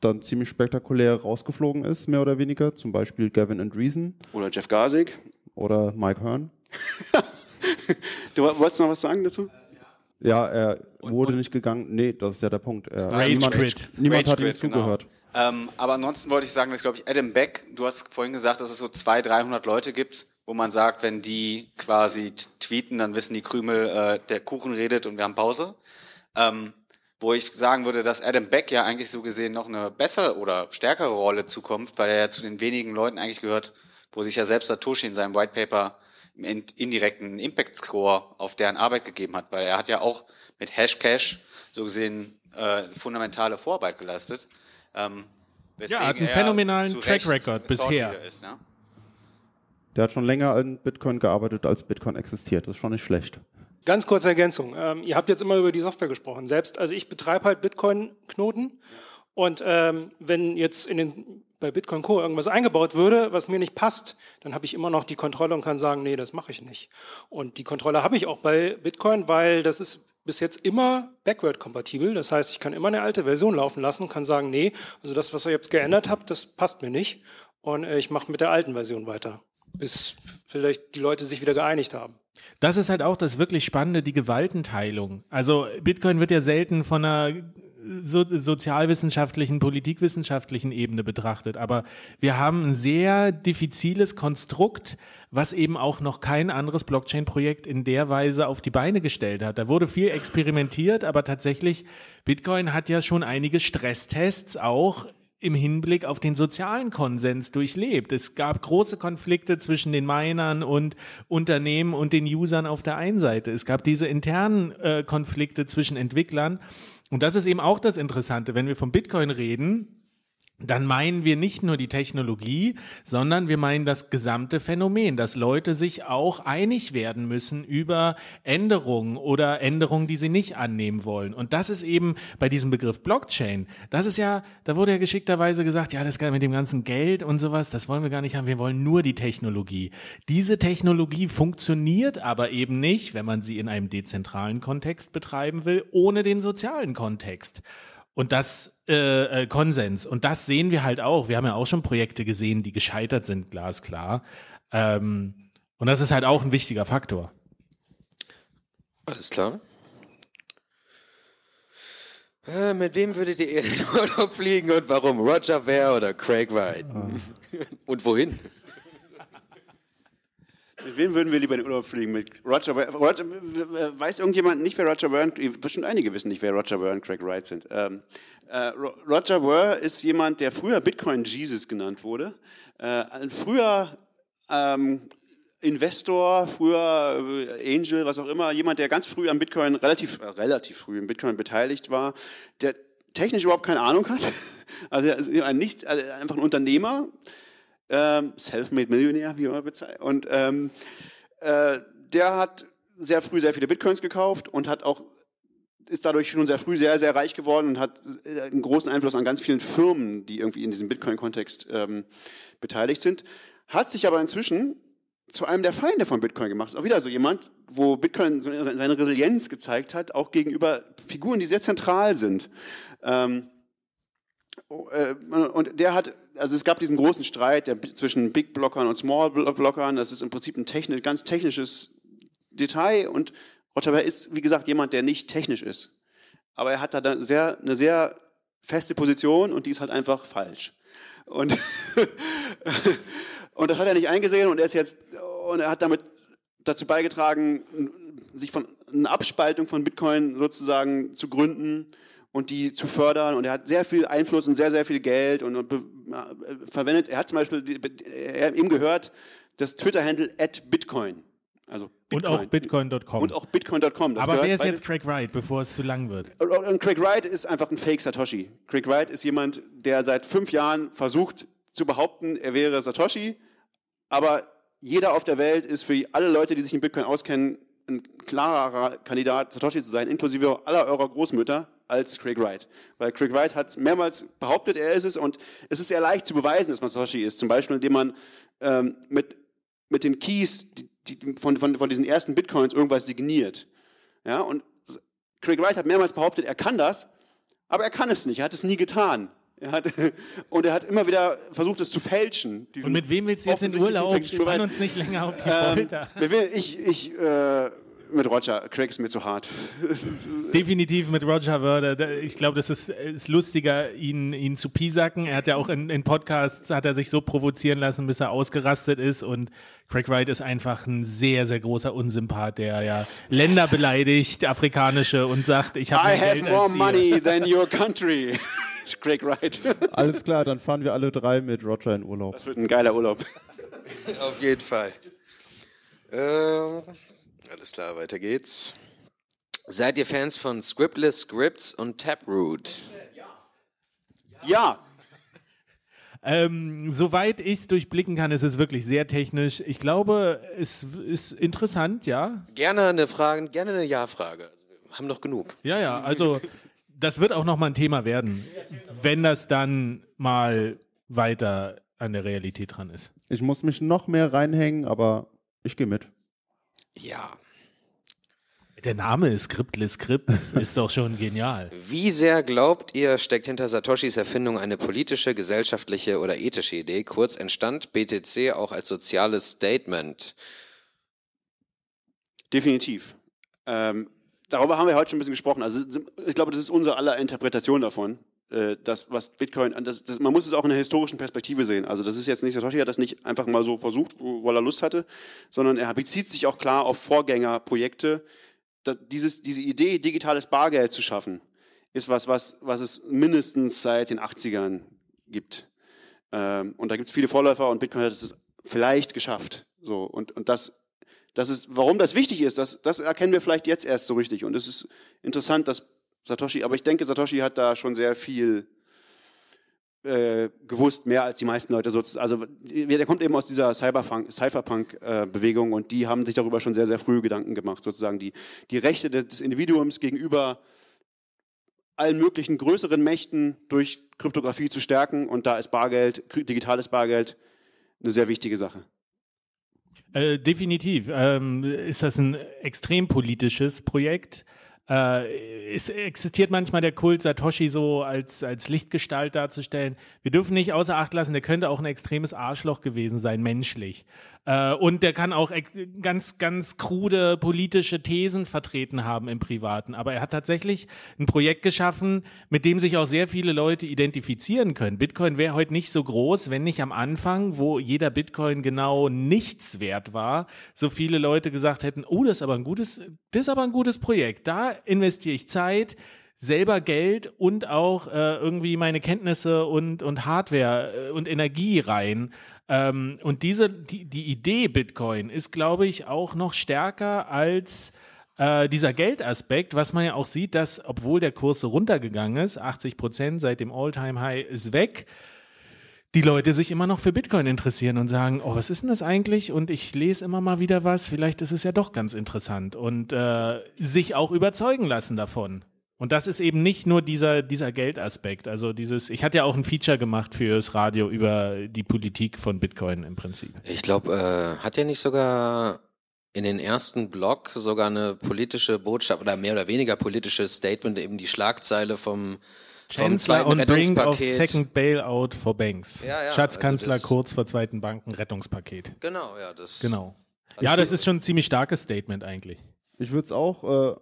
dann ziemlich spektakulär rausgeflogen ist, mehr oder weniger. Zum Beispiel Gavin Andreessen.
Oder Jeff Garsig.
Oder Mike Hearn.
du wolltest noch was sagen dazu?
Ja, er und, wurde und nicht gegangen. Nee, das ist ja der Punkt. Er,
Rage
niemand, niemand Rage hat ihm zugehört. Genau.
Ähm, aber ansonsten wollte ich sagen, dass, glaube ich, Adam Beck, du hast vorhin gesagt, dass es so 200, 300 Leute gibt, wo man sagt, wenn die quasi tweeten, dann wissen die Krümel, äh, der Kuchen redet und wir haben Pause. Ähm, wo ich sagen würde, dass Adam Beck ja eigentlich so gesehen noch eine bessere oder stärkere Rolle zukommt, weil er ja zu den wenigen Leuten eigentlich gehört, wo sich ja selbst Satoshi in seinem White Paper im indirekten Impact Score auf deren Arbeit gegeben hat, weil er hat ja auch mit Hashcash so gesehen äh, fundamentale Vorarbeit geleistet. Ähm,
ja, hat einen phänomenalen Track Record bisher. Ist, ne?
Der hat schon länger an Bitcoin gearbeitet, als Bitcoin existiert. Das ist schon nicht schlecht.
Ganz kurze Ergänzung. Ähm, ihr habt jetzt immer über die Software gesprochen. Selbst, also ich betreibe halt Bitcoin-Knoten. Und ähm, wenn jetzt in den, bei Bitcoin Co. irgendwas eingebaut würde, was mir nicht passt, dann habe ich immer noch die Kontrolle und kann sagen, nee, das mache ich nicht. Und die Kontrolle habe ich auch bei Bitcoin, weil das ist bis jetzt immer backward-kompatibel. Das heißt, ich kann immer eine alte Version laufen lassen und kann sagen, nee, also das, was ihr jetzt geändert habt, das passt mir nicht. Und äh, ich mache mit der alten Version weiter, bis vielleicht die Leute sich wieder geeinigt haben.
Das ist halt auch das wirklich Spannende, die Gewaltenteilung. Also Bitcoin wird ja selten von einer so, sozialwissenschaftlichen, politikwissenschaftlichen Ebene betrachtet. Aber wir haben ein sehr diffiziles Konstrukt, was eben auch noch kein anderes Blockchain-Projekt in der Weise auf die Beine gestellt hat. Da wurde viel experimentiert, aber tatsächlich, Bitcoin hat ja schon einige Stresstests auch im Hinblick auf den sozialen Konsens durchlebt. Es gab große Konflikte zwischen den Minern und Unternehmen und den Usern auf der einen Seite. Es gab diese internen äh, Konflikte zwischen Entwicklern und das ist eben auch das Interessante, wenn wir vom Bitcoin reden, dann meinen wir nicht nur die Technologie, sondern wir meinen das gesamte Phänomen, dass Leute sich auch einig werden müssen über Änderungen oder Änderungen, die sie nicht annehmen wollen. Und das ist eben bei diesem Begriff Blockchain. Das ist ja, da wurde ja geschickterweise gesagt, ja, das mit dem ganzen Geld und sowas, das wollen wir gar nicht haben. Wir wollen nur die Technologie. Diese Technologie funktioniert aber eben nicht, wenn man sie in einem dezentralen Kontext betreiben will, ohne den sozialen Kontext. Und das äh, äh, Konsens. Und das sehen wir halt auch. Wir haben ja auch schon Projekte gesehen, die gescheitert sind, glasklar. Ähm, und das ist halt auch ein wichtiger Faktor.
Alles klar. Äh, mit wem würdet ihr in den Urlaub fliegen und warum? Roger Ver oder Craig Wright? Und wohin?
Mit wem würden wir lieber in den Urlaub fliegen? Mit Roger, Roger Weiß irgendjemand nicht, wer Roger Byrne, bestimmt einige wissen nicht, wer Roger Byrne und Craig Wright sind. Ähm, äh, Roger Byrne ist jemand, der früher Bitcoin Jesus genannt wurde. Äh, ein früher ähm, Investor, früher äh, Angel, was auch immer, jemand, der ganz früh am Bitcoin, relativ, äh, relativ früh im Bitcoin beteiligt war, der technisch überhaupt keine Ahnung hat. Also ein nicht, äh, einfach ein Unternehmer, ähm, Self-made Millionär, wie immer bezeichnet. Und ähm, äh, der hat sehr früh sehr viele Bitcoins gekauft und hat auch ist dadurch schon sehr früh sehr, sehr reich geworden und hat äh, einen großen Einfluss an ganz vielen Firmen, die irgendwie in diesem Bitcoin-Kontext ähm, beteiligt sind. Hat sich aber inzwischen zu einem der Feinde von Bitcoin gemacht. Ist auch wieder so jemand, wo Bitcoin seine Resilienz gezeigt hat, auch gegenüber Figuren, die sehr zentral sind. Ähm, äh, und der hat, also es gab diesen großen Streit der, zwischen Big Blockern und Small Blockern. Das ist im Prinzip ein technisch, ganz technisches Detail. Und Roger Ver ist, wie gesagt, jemand, der nicht technisch ist. Aber er hat da dann sehr, eine sehr feste Position und die ist halt einfach falsch. Und, und das hat er nicht eingesehen und er ist jetzt, und er hat damit dazu beigetragen, sich von einer Abspaltung von Bitcoin sozusagen zu gründen und die zu fördern. Und er hat sehr viel Einfluss und sehr, sehr viel Geld und, und äh, verwendet. Er hat zum Beispiel, er hat ihm gehört, das Twitter-Handle at Bitcoin. Also
Und auch bitcoin.com.
Und auch bitcoin.com.
Aber wer ist jetzt Craig Wright, bevor es zu lang wird?
und Craig Wright ist einfach ein Fake Satoshi. Craig Wright ist jemand, der seit fünf Jahren versucht zu behaupten, er wäre Satoshi, aber jeder auf der Welt ist für alle Leute, die sich in Bitcoin auskennen, ein klarer Kandidat, Satoshi zu sein, inklusive aller eurer Großmütter, als Craig Wright. Weil Craig Wright hat mehrmals behauptet, er ist es und es ist sehr leicht zu beweisen, dass man Satoshi ist. Zum Beispiel, indem man ähm, mit, mit den Keys die, die, von, von, von diesen ersten Bitcoins irgendwas signiert. Ja, und Craig Wright hat mehrmals behauptet, er kann das, aber er kann es nicht. Er hat es nie getan. Er hat, und er hat immer wieder versucht, es zu fälschen.
Und mit wem willst du jetzt in Urlaub? Spann
Beweis.
uns nicht länger auf die
Ähm,
Folter.
will- ich, ich, äh, mit Roger. Craig ist mir zu hart.
Definitiv mit Roger Wörder. Da- Ich glaube, das ist, ist lustiger, ihn, ihn zu piesacken. Er hat ja auch in, in Podcasts, hat er sich so provozieren lassen, bis er ausgerastet ist. Und Craig Wright ist einfach ein sehr, sehr großer Unsympath, der ja Länder beleidigt, afrikanische, und sagt, ich habe
I
mehr
have
Geld
more
als ihr.
money than your country. Craig Wright.
Alles klar, dann fahren wir alle drei mit Roger in Urlaub.
Das wird ein geiler Urlaub.
Auf jeden Fall. Ähm, alles klar, weiter geht's. Seid ihr Fans von Scriptless Scripts und Taproot?
Ja.
Ähm, soweit ich es durchblicken kann, ist es wirklich sehr technisch. Ich glaube, es ist interessant, ja.
Gerne eine Frage, gerne eine Ja-Frage. Also wir haben noch genug.
Ja, ja, also das wird auch nochmal ein Thema werden, wenn das dann mal weiter an der Realität dran ist.
Ich muss mich noch mehr reinhängen, aber ich gehe mit.
Ja.
Der Name ist Scriptless Script, das ist doch schon genial.
Wie sehr glaubt ihr, steckt hinter Satoshis Erfindung eine politische, gesellschaftliche oder ethische Idee? Kurz entstand BTC auch als soziales Statement.
Definitiv. Ähm, darüber haben wir heute schon ein bisschen gesprochen. Also ich glaube, das ist unsere aller Interpretation davon. Äh, Das, was Bitcoin, das, das, man muss es auch in einer historischen Perspektive sehen. Also das ist jetzt nicht, Satoshi hat das nicht einfach mal so versucht, weil er Lust hatte, sondern er bezieht sich auch klar auf Vorgängerprojekte. Dieses, diese Idee, digitales Bargeld zu schaffen, ist was, was, was es mindestens seit den 80ern gibt. Ähm, und da gibt es viele Vorläufer und Bitcoin hat es vielleicht geschafft. So, und, und das, das ist, warum das wichtig ist, das, das erkennen wir vielleicht jetzt erst so richtig. Und es ist interessant, dass Satoshi, aber ich denke, Satoshi hat da schon sehr viel äh, gewusst, mehr als die meisten Leute. sozusagen. Also der kommt eben aus dieser Cyberpunk- Cypherpunk-Bewegung und die haben sich darüber schon sehr, sehr früh Gedanken gemacht, sozusagen die, die Rechte des, Individuums gegenüber allen möglichen größeren Mächten durch Kryptographie zu stärken und da ist Bargeld, digitales Bargeld eine sehr wichtige Sache.
Äh, definitiv ähm, ist das ein extrem politisches Projekt. Äh, es existiert manchmal der Kult, Satoshi so als, als Lichtgestalt darzustellen. Wir dürfen nicht außer Acht lassen, der könnte auch ein extremes Arschloch gewesen sein, menschlich. Äh, und der kann auch ganz, ganz krude politische Thesen vertreten haben im Privaten. Aber er hat tatsächlich ein Projekt geschaffen, mit dem sich auch sehr viele Leute identifizieren können. Bitcoin wäre heute nicht so groß, wenn nicht am Anfang, wo jeder Bitcoin genau nichts wert war, so viele Leute gesagt hätten, oh, das ist aber ein gutes, das ist aber ein gutes Projekt. Da investiere ich Zeit, selber Geld und auch äh, irgendwie meine Kenntnisse und, und Hardware äh, und Energie rein. Ähm, und diese, die, die Idee Bitcoin ist, glaube ich, auch noch stärker als äh, dieser Geldaspekt, was man ja auch sieht, dass, obwohl der Kurs so runtergegangen ist, 80 Prozent seit dem All-Time-High ist weg, die Leute sich immer noch für Bitcoin interessieren und sagen, oh, was ist denn das eigentlich? Und ich lese immer mal wieder was, vielleicht ist es ja doch ganz interessant und äh, sich auch überzeugen lassen davon. Und das ist eben nicht nur dieser, dieser Geldaspekt. Also dieses, ich hatte ja auch ein Feature gemacht fürs Radio über die Politik von Bitcoin im Prinzip.
Ich glaube, äh, hat ja nicht sogar in den ersten Blog sogar eine politische Botschaft oder mehr oder weniger politisches Statement, eben die Schlagzeile vom vom zweiten
on brink
Rettungspaket.
of second bailout for banks.
Ja, ja,
Schatzkanzler
also
kurz vor zweiten Bankenrettungspaket.
Genau, ja, das.
Genau. Ja, das ist schon ein ziemlich starkes Statement eigentlich.
Ich würde es auch, äh,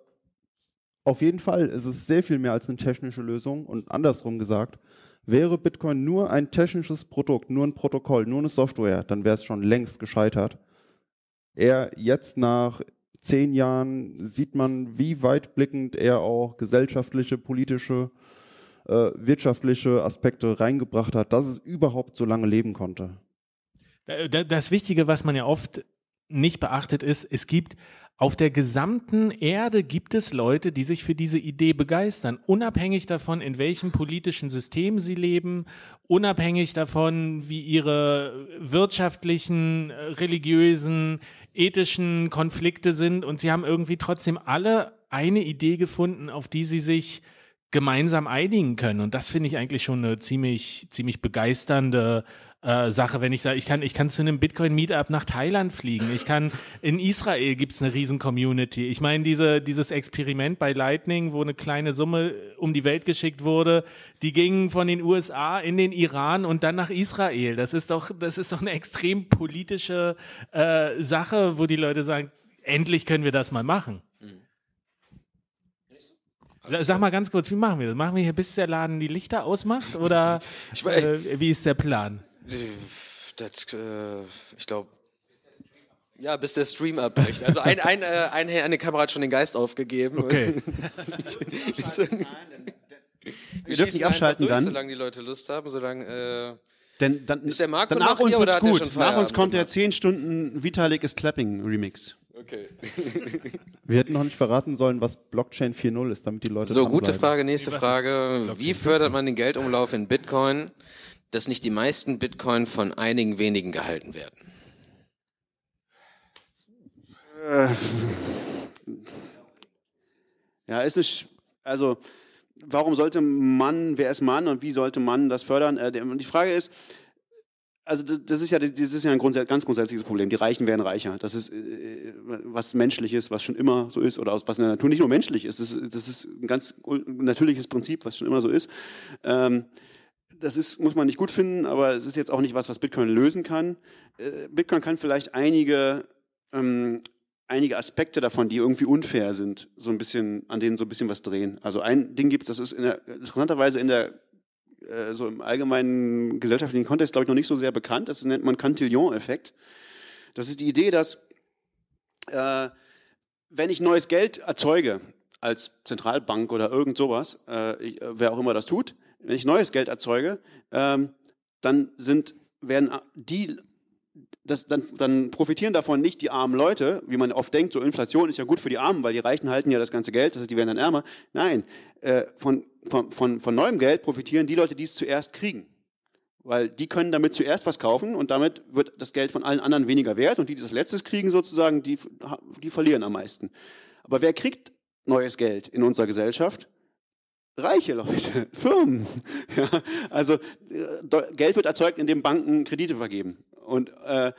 auf jeden Fall ist es sehr viel mehr als eine technische Lösung und andersrum gesagt, wäre Bitcoin nur ein technisches Produkt, nur ein Protokoll, nur eine Software, dann wäre es schon längst gescheitert. Er jetzt nach zehn Jahren sieht man, wie weitblickend er auch gesellschaftliche, politische, äh, wirtschaftliche Aspekte reingebracht hat, dass es überhaupt so lange leben konnte.
Da- da- Das Wichtige, was man ja oft nicht beachtet, ist, es gibt auf der gesamten Erde gibt es Leute, die sich für diese Idee begeistern, unabhängig davon, in welchem politischen System sie leben, unabhängig davon, wie ihre wirtschaftlichen, äh, religiösen, ethischen Konflikte sind. Und sie haben irgendwie trotzdem alle eine Idee gefunden, auf die sie sich gemeinsam einigen können. Und das finde ich eigentlich schon eine ziemlich, ziemlich begeisternde äh, Sache, wenn ich sage, ich kann, ich kann zu einem Bitcoin-Meetup nach Thailand fliegen. Ich kann, in Israel gibt es eine riesen Community. Ich meine, diese, dieses Experiment bei Lightning, wo eine kleine Summe um die Welt geschickt wurde, die ging von den USA in den Iran und dann nach Israel. Das ist doch, das ist doch eine extrem politische äh, Sache, wo die Leute sagen, endlich können wir das mal machen. Sa- Sag mal ganz kurz, wie machen wir das? Machen wir hier, bis der Laden die Lichter ausmacht? Oder
Ich mein-
äh, wie ist der Plan?
Das, äh, ich glaube. Ja, bis der Stream abbricht. Also ein, ein, äh, ein, eine Kamera hat schon den Geist aufgegeben.
Okay.
Wir
dürfen nicht abschalten
durch,
dann.
Solange die Leute Lust haben, solange. Äh,
Denn dann,
Ist der Marco
danach uns
hier oder
wird's
hat der
gut.
schon
Nach uns kommt der
gemacht?
10 Stunden Vitalik is Clapping Remix.
okay.
Wir hätten noch nicht verraten sollen, was Blockchain 4.0 ist, damit die Leute
So, gute
dranbleiben.
Frage, nächste Frage. Wie fördert man den Geldumlauf in Bitcoin, dass nicht die meisten Bitcoin von einigen wenigen gehalten werden?
Ja, ist es, also, warum sollte man, wer ist Mann und wie sollte man das fördern? Äh, der- Und die Frage ist, also das, ist ja, das ist ja ein ganz grundsätzliches Problem. Die Reichen werden reicher. Das ist äh, was menschliches, was schon immer so ist oder aus- was in der Natur nicht nur menschlich ist. Das, ist- das ist ein ganz natürliches Prinzip, was schon immer so ist. Ähm, das ist, muss man nicht gut finden, aber es ist jetzt auch nicht was, was Bitcoin lösen kann. Äh, Bitcoin kann vielleicht einige, ähm, einige Aspekte davon, die irgendwie unfair sind, so ein bisschen, an denen so ein bisschen was drehen. Also ein Ding gibt es, das ist in der, interessanterweise in der, äh, so im allgemeinen gesellschaftlichen Kontext, glaube ich, noch nicht so sehr bekannt. Das nennt man Cantillon-Effekt. Das ist die Idee, dass äh, wenn ich neues Geld erzeuge, als Zentralbank oder irgend sowas, äh, äh, wer auch immer das tut, wenn ich neues Geld erzeuge, ähm, dann sind, werden äh, die, das, dann, dann profitieren davon nicht die armen Leute, wie man oft denkt, so Inflation ist ja gut für die Armen, weil die Reichen halten ja das ganze Geld, das heißt, die werden dann ärmer. Nein, äh, von, von, von, von neuem Geld profitieren die Leute, die es zuerst kriegen. Weil die können damit zuerst was kaufen und damit wird das Geld von allen anderen weniger wert und die, die das letztes kriegen sozusagen, die, die verlieren am meisten. Aber wer kriegt neues Geld in unserer Gesellschaft? Reiche Leute, Firmen. Ja, also äh, Geld wird erzeugt, indem Banken Kredite vergeben. Und, äh,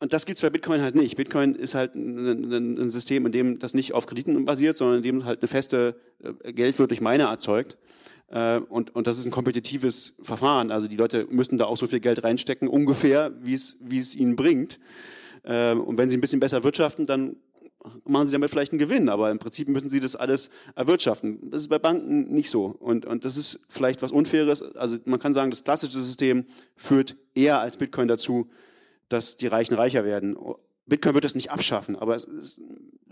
und das gibt es bei Bitcoin halt nicht. Bitcoin ist halt ein, ein, System, in dem das nicht auf Krediten basiert, sondern in dem halt eine feste äh, Geld wird durch Miner erzeugt. Äh, und, und das ist ein kompetitives Verfahren. Also die Leute müssen da auch so viel Geld reinstecken, ungefähr, wie es, wie es ihnen bringt. Äh, und wenn sie ein bisschen besser wirtschaften, dann machen sie damit vielleicht einen Gewinn, aber im Prinzip müssen sie das alles erwirtschaften. Das ist bei Banken nicht so. Und, und das ist vielleicht was Unfaires. Also man kann sagen, das klassische System führt eher als Bitcoin dazu, dass die Reichen reicher werden. Bitcoin wird das nicht abschaffen, aber es, es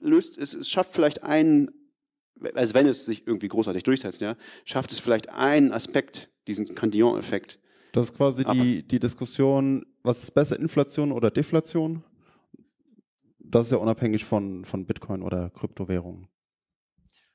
löst, es, es schafft vielleicht einen, also wenn es sich irgendwie großartig durchsetzt, ja, schafft es vielleicht einen Aspekt, diesen Candillon-Effekt.
Das ist quasi die, die Diskussion, was ist besser, Inflation oder Deflation? Das ist ja unabhängig von, von Bitcoin oder Kryptowährungen.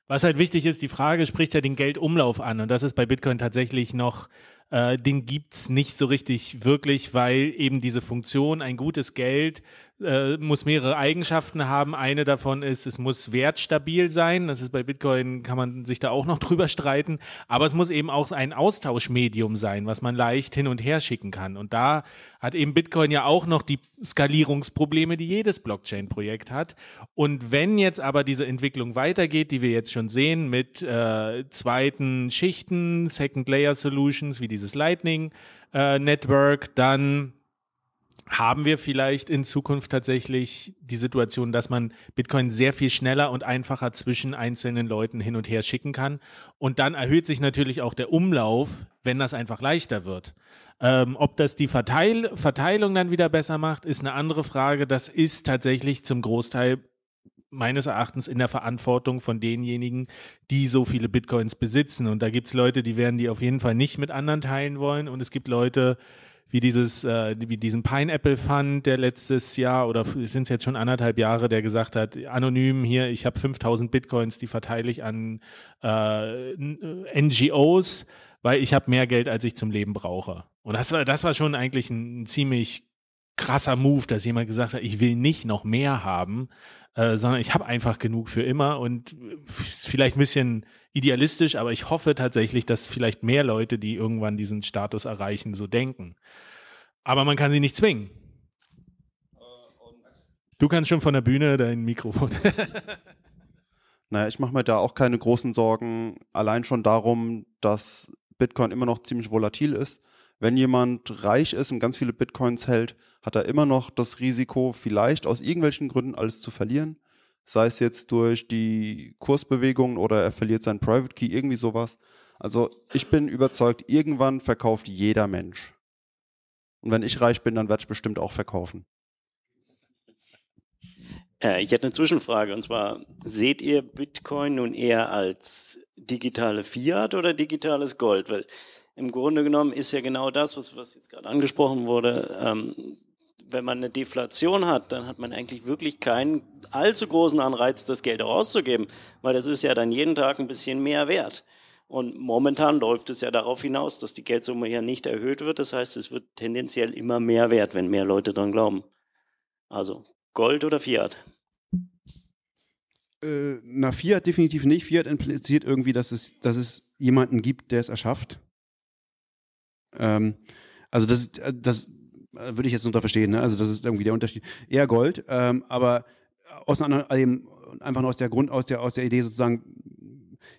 Was halt wichtig ist, die Frage spricht ja den Geldumlauf an und das ist bei Bitcoin tatsächlich noch, äh, den gibt's nicht so richtig wirklich, weil eben diese Funktion, ein gutes Geld äh, muss mehrere Eigenschaften haben. Eine davon ist, es muss wertstabil sein. Das ist bei Bitcoin, kann man sich da auch noch drüber streiten. Aber es muss eben auch ein Austauschmedium sein, was man leicht hin und her schicken kann. Und da hat eben Bitcoin ja auch noch die Skalierungsprobleme, die jedes Blockchain-Projekt hat. Und wenn jetzt aber diese Entwicklung weitergeht, die wir jetzt schon sehen mit äh, zweiten Schichten, Second Layer Solutions wie dieses Lightning äh, Network, dann haben wir vielleicht in Zukunft tatsächlich die Situation, dass man Bitcoin sehr viel schneller und einfacher zwischen einzelnen Leuten hin und her schicken kann. Und dann erhöht sich natürlich auch der Umlauf, wenn das einfach leichter wird. Ähm, ob das die Verteil Verteilung dann wieder besser macht, ist eine andere Frage. Das ist tatsächlich zum Großteil meines Erachtens in der Verantwortung von denjenigen, die so viele Bitcoins besitzen. Und da gibt es Leute, die werden die auf jeden Fall nicht mit anderen teilen wollen. Und es gibt Leute, wie dieses, äh, wie diesen Pineapple Fund, der letztes Jahr oder sind es jetzt schon anderthalb Jahre, der gesagt hat, anonym hier, ich habe 5000 Bitcoins, die verteile ich an äh, NGOs, weil ich habe mehr Geld, als ich zum Leben brauche. Und das war, das war schon eigentlich ein, ein ziemlich krasser Move, dass jemand gesagt hat, ich will nicht noch mehr haben, äh, sondern ich habe einfach genug für immer und vielleicht ein bisschen idealistisch, aber ich hoffe tatsächlich, dass vielleicht mehr Leute, die irgendwann diesen Status erreichen, so denken. Aber man kann sie nicht zwingen. Du kannst schon von der Bühne dein Mikrofon.
naja, ich mache mir da auch keine großen Sorgen. Allein schon darum, dass Bitcoin immer noch ziemlich volatil ist. Wenn jemand reich ist und ganz viele Bitcoins hält, hat er immer noch das Risiko, vielleicht aus irgendwelchen Gründen alles zu verlieren sei es jetzt durch die Kursbewegungen oder er verliert seinen Private Key, irgendwie sowas. Also ich bin überzeugt, irgendwann verkauft jeder Mensch. Und wenn ich reich bin, dann werde ich bestimmt auch verkaufen.
Äh, ich hätte eine Zwischenfrage und zwar, seht ihr Bitcoin nun eher als digitale Fiat oder digitales Gold? Weil im Grunde genommen ist ja genau das, was, was jetzt gerade angesprochen wurde, ähm, wenn man eine Deflation hat, dann hat man eigentlich wirklich keinen allzu großen Anreiz, das Geld auch auszugeben, weil das ist ja dann jeden Tag ein bisschen mehr wert. Und momentan läuft es ja darauf hinaus, dass die Geldsumme ja nicht erhöht wird. Das heißt, es wird tendenziell immer mehr wert, wenn mehr Leute dran glauben. Also Gold oder Fiat?
Äh, na, Fiat definitiv nicht. Fiat impliziert irgendwie, dass es, dass es jemanden gibt, der es erschafft. Ähm, also das, das würde ich jetzt da verstehen. Ne? Also das ist irgendwie der Unterschied. Eher Gold, ähm, aber aus einer, eben, einfach nur aus der Grund, aus der, aus der Idee sozusagen,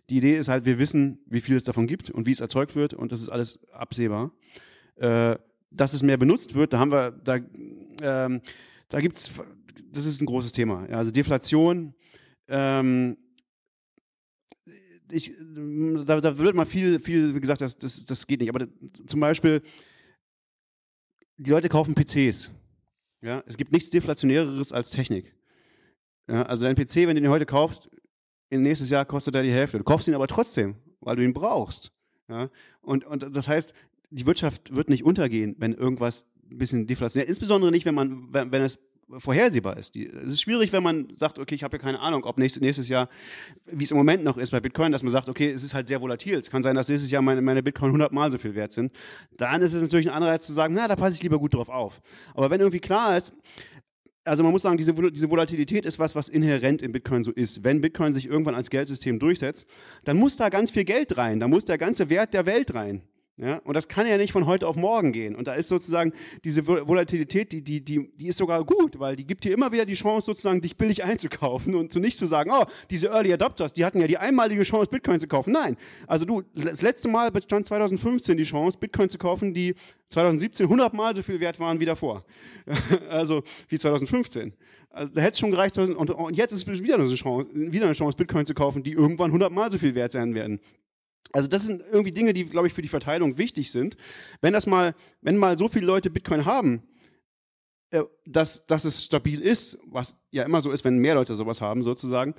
die Idee ist halt, wir wissen, wie viel es davon gibt und wie es erzeugt wird und das ist alles absehbar. Äh, dass es mehr benutzt wird, da haben wir, da, ähm, da gibt's, das ist ein großes Thema. Ja, also Deflation, ähm, ich, da, da, wird mal viel, viel wie gesagt, das, das, das geht nicht. Aber zum Beispiel die Leute kaufen PCs. Ja, es gibt nichts deflationäreres als Technik. Ja, also dein PC, wenn du ihn heute kaufst, in nächstes Jahr kostet er die Hälfte. Du kaufst ihn aber trotzdem, weil du ihn brauchst. Ja, und, und das heißt, die Wirtschaft wird nicht untergehen, wenn irgendwas ein bisschen deflationär, insbesondere nicht, wenn man, wenn, wenn es vorhersehbar ist. Die, es ist schwierig, wenn man sagt, okay, ich habe ja keine Ahnung, ob nächstes, nächstes Jahr, wie es im Moment noch ist bei Bitcoin, dass man sagt, okay, es ist halt sehr volatil. Es kann sein, dass nächstes Jahr meine, meine Bitcoin 100 Mal so viel wert sind. Dann ist es natürlich ein Anreiz zu sagen, na, da passe ich lieber gut drauf auf. Aber wenn irgendwie klar ist, also man muss sagen, diese, diese Volatilität ist was, was inhärent in Bitcoin so ist. Wenn Bitcoin sich irgendwann als Geldsystem durchsetzt, dann muss da ganz viel Geld rein. Da muss der ganze Wert der Welt rein. Ja, und das kann ja nicht von heute auf morgen gehen. Und da ist sozusagen diese Vol- Volatilität, die, die, die, die ist sogar gut, weil die gibt dir immer wieder die Chance, sozusagen dich billig einzukaufen und zu nicht zu sagen, oh, diese Early Adopters, die hatten ja die einmalige Chance, Bitcoin zu kaufen. Nein, also du, das letzte Mal bestand 2015 die Chance, Bitcoin zu kaufen, die 2017 100 Mal so viel wert waren wie davor. also wie 2015. Also da hätte es schon gereicht. Und, und jetzt ist wieder eine, Chance, wieder eine Chance, Bitcoin zu kaufen, die irgendwann 100 Mal so viel wert sein werden. Also das sind irgendwie Dinge, die, glaube ich, für die Verteilung wichtig sind. Wenn das mal, wenn mal so viele Leute Bitcoin haben, äh, dass, dass es stabil ist, was ja immer so ist, wenn mehr Leute sowas haben, sozusagen,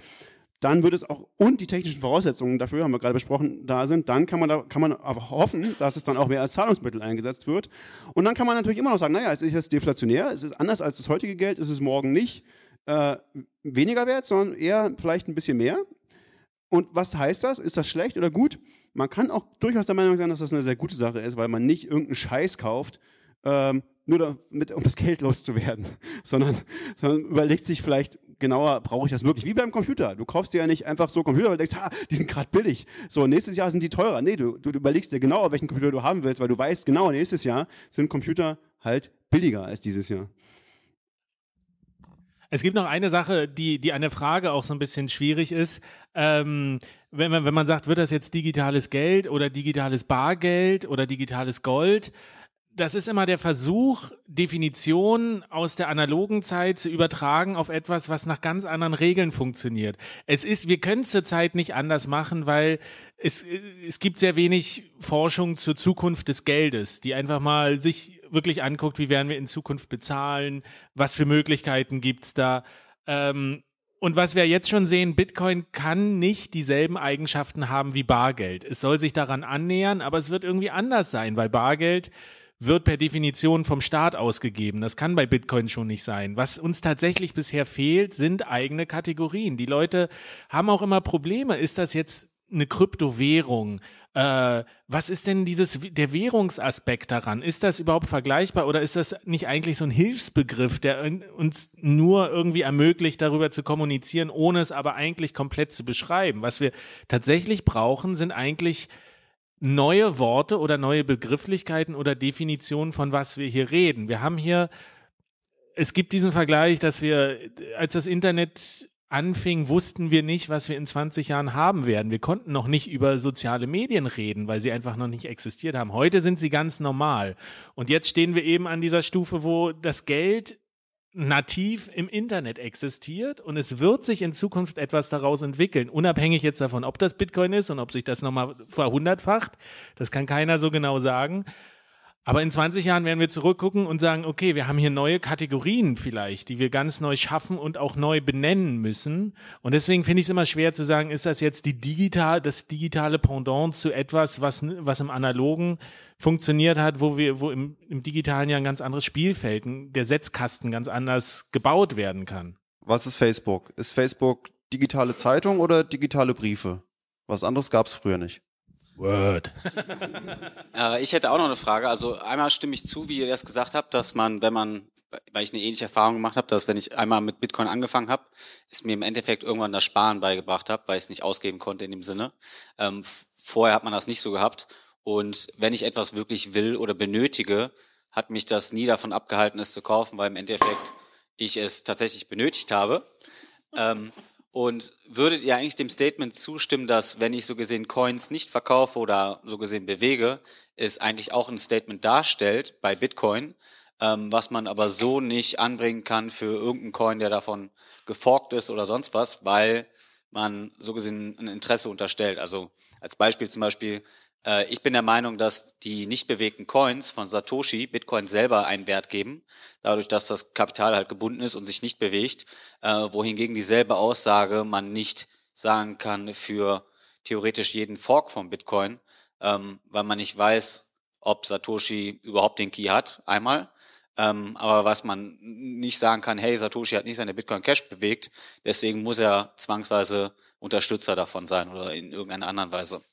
dann wird es auch, und die technischen Voraussetzungen dafür, haben wir gerade besprochen, da sind, dann kann man, da, kann man aber hoffen, dass es dann auch mehr als Zahlungsmittel eingesetzt wird. Und dann kann man natürlich immer noch sagen, naja, es ist jetzt deflationär, es ist anders als das heutige Geld, es ist morgen nicht äh, weniger wert, sondern eher vielleicht ein bisschen mehr. Und was heißt das? Ist das schlecht oder gut? Man kann auch durchaus der Meinung sein, dass das eine sehr gute Sache ist, weil man nicht irgendeinen Scheiß kauft, ähm, nur damit, um das Geld loszuwerden, sondern, sondern überlegt sich vielleicht genauer, brauche ich das wirklich? Wie beim Computer. Du kaufst dir ja nicht einfach so Computer, weil du denkst, ha, die sind gerade billig. So, nächstes Jahr sind die teurer. Nee, du, du überlegst dir genau, welchen Computer du haben willst, weil du weißt, genau, nächstes Jahr sind Computer halt billiger als dieses Jahr.
Es gibt noch eine Sache, die, die an der Frage auch so ein bisschen schwierig ist. Ähm, wenn, man, wenn man sagt, wird das jetzt digitales Geld oder digitales Bargeld oder digitales Gold? Das ist immer der Versuch, Definitionen aus der analogen Zeit zu übertragen auf etwas, was nach ganz anderen Regeln funktioniert. Es ist, wir können es zurzeit nicht anders machen, weil es, es gibt sehr wenig Forschung zur Zukunft des Geldes, die einfach mal sich wirklich anguckt, wie werden wir in Zukunft bezahlen, was für Möglichkeiten gibt's da. Ähm, und was wir jetzt schon sehen, Bitcoin kann nicht dieselben Eigenschaften haben wie Bargeld. Es soll sich daran annähern, aber es wird irgendwie anders sein, weil Bargeld wird per Definition vom Staat ausgegeben. Das kann bei Bitcoin schon nicht sein. Was uns tatsächlich bisher fehlt, sind eigene Kategorien. Die Leute haben auch immer Probleme. Ist das jetzt eine Kryptowährung? Äh, was ist denn dieses, der Währungsaspekt daran? Ist das überhaupt vergleichbar oder ist das nicht eigentlich so ein Hilfsbegriff, der uns nur irgendwie ermöglicht, darüber zu kommunizieren, ohne es aber eigentlich komplett zu beschreiben? Was wir tatsächlich brauchen, sind eigentlich neue Worte oder neue Begrifflichkeiten oder Definitionen von was wir hier reden. Wir haben hier, es gibt diesen Vergleich, dass wir, als das Internet anfing, wussten wir nicht, was wir in 20 Jahren haben werden. Wir konnten noch nicht über soziale Medien reden, weil sie einfach noch nicht existiert haben. Heute sind sie ganz normal. Und jetzt stehen wir eben an dieser Stufe, wo das Geld nativ im Internet existiert und es wird sich in Zukunft etwas daraus entwickeln, unabhängig jetzt davon, ob das Bitcoin ist und ob sich das nochmal verhundertfacht. Das kann keiner so genau sagen. Aber in 20 Jahren werden wir zurückgucken und sagen, okay, wir haben hier neue Kategorien vielleicht, die wir ganz neu schaffen und auch neu benennen müssen. Und deswegen finde ich es immer schwer zu sagen, ist das jetzt die digital, das digitale Pendant zu etwas, was, was im Analogen funktioniert hat, wo wir, wo im, im digitalen ja ein ganz anderes Spielfeld, der Setzkasten ganz anders gebaut werden kann.
Was ist Facebook? Ist Facebook digitale Zeitung oder digitale Briefe? Was anderes gab es früher nicht.
Word.
Äh, ich hätte auch noch eine Frage. Also einmal stimme ich zu, wie ihr das gesagt habt, dass man, wenn man, weil ich eine ähnliche Erfahrung gemacht habe, dass wenn ich einmal mit Bitcoin angefangen habe, ist mir im Endeffekt irgendwann das Sparen beigebracht habe, weil ich es nicht ausgeben konnte in dem Sinne. Ähm, vorher hat man das nicht so gehabt. Und wenn ich etwas wirklich will oder benötige, hat mich das nie davon abgehalten, es zu kaufen, weil im Endeffekt ich es tatsächlich benötigt habe. Ähm, und würdet ihr eigentlich dem Statement zustimmen, dass wenn ich so gesehen Coins nicht verkaufe oder so gesehen bewege, es eigentlich auch ein Statement darstellt bei Bitcoin, ähm, was man aber so nicht anbringen kann für irgendeinen Coin, der davon geforkt ist oder sonst was, weil man so gesehen ein Interesse unterstellt. Also als Beispiel zum Beispiel, ich bin der Meinung, dass die nicht bewegten Coins von Satoshi Bitcoin selber einen Wert geben, dadurch, dass das Kapital halt gebunden ist und sich nicht bewegt, äh, wohingegen dieselbe Aussage man nicht sagen kann für theoretisch jeden Fork von Bitcoin, ähm, weil man nicht weiß, ob Satoshi überhaupt den Key hat, einmal. Ähm, aber was man nicht sagen kann, hey, Satoshi hat nicht seine Bitcoin Cash bewegt, deswegen muss er zwangsweise Unterstützer davon sein oder in irgendeiner anderen Weise.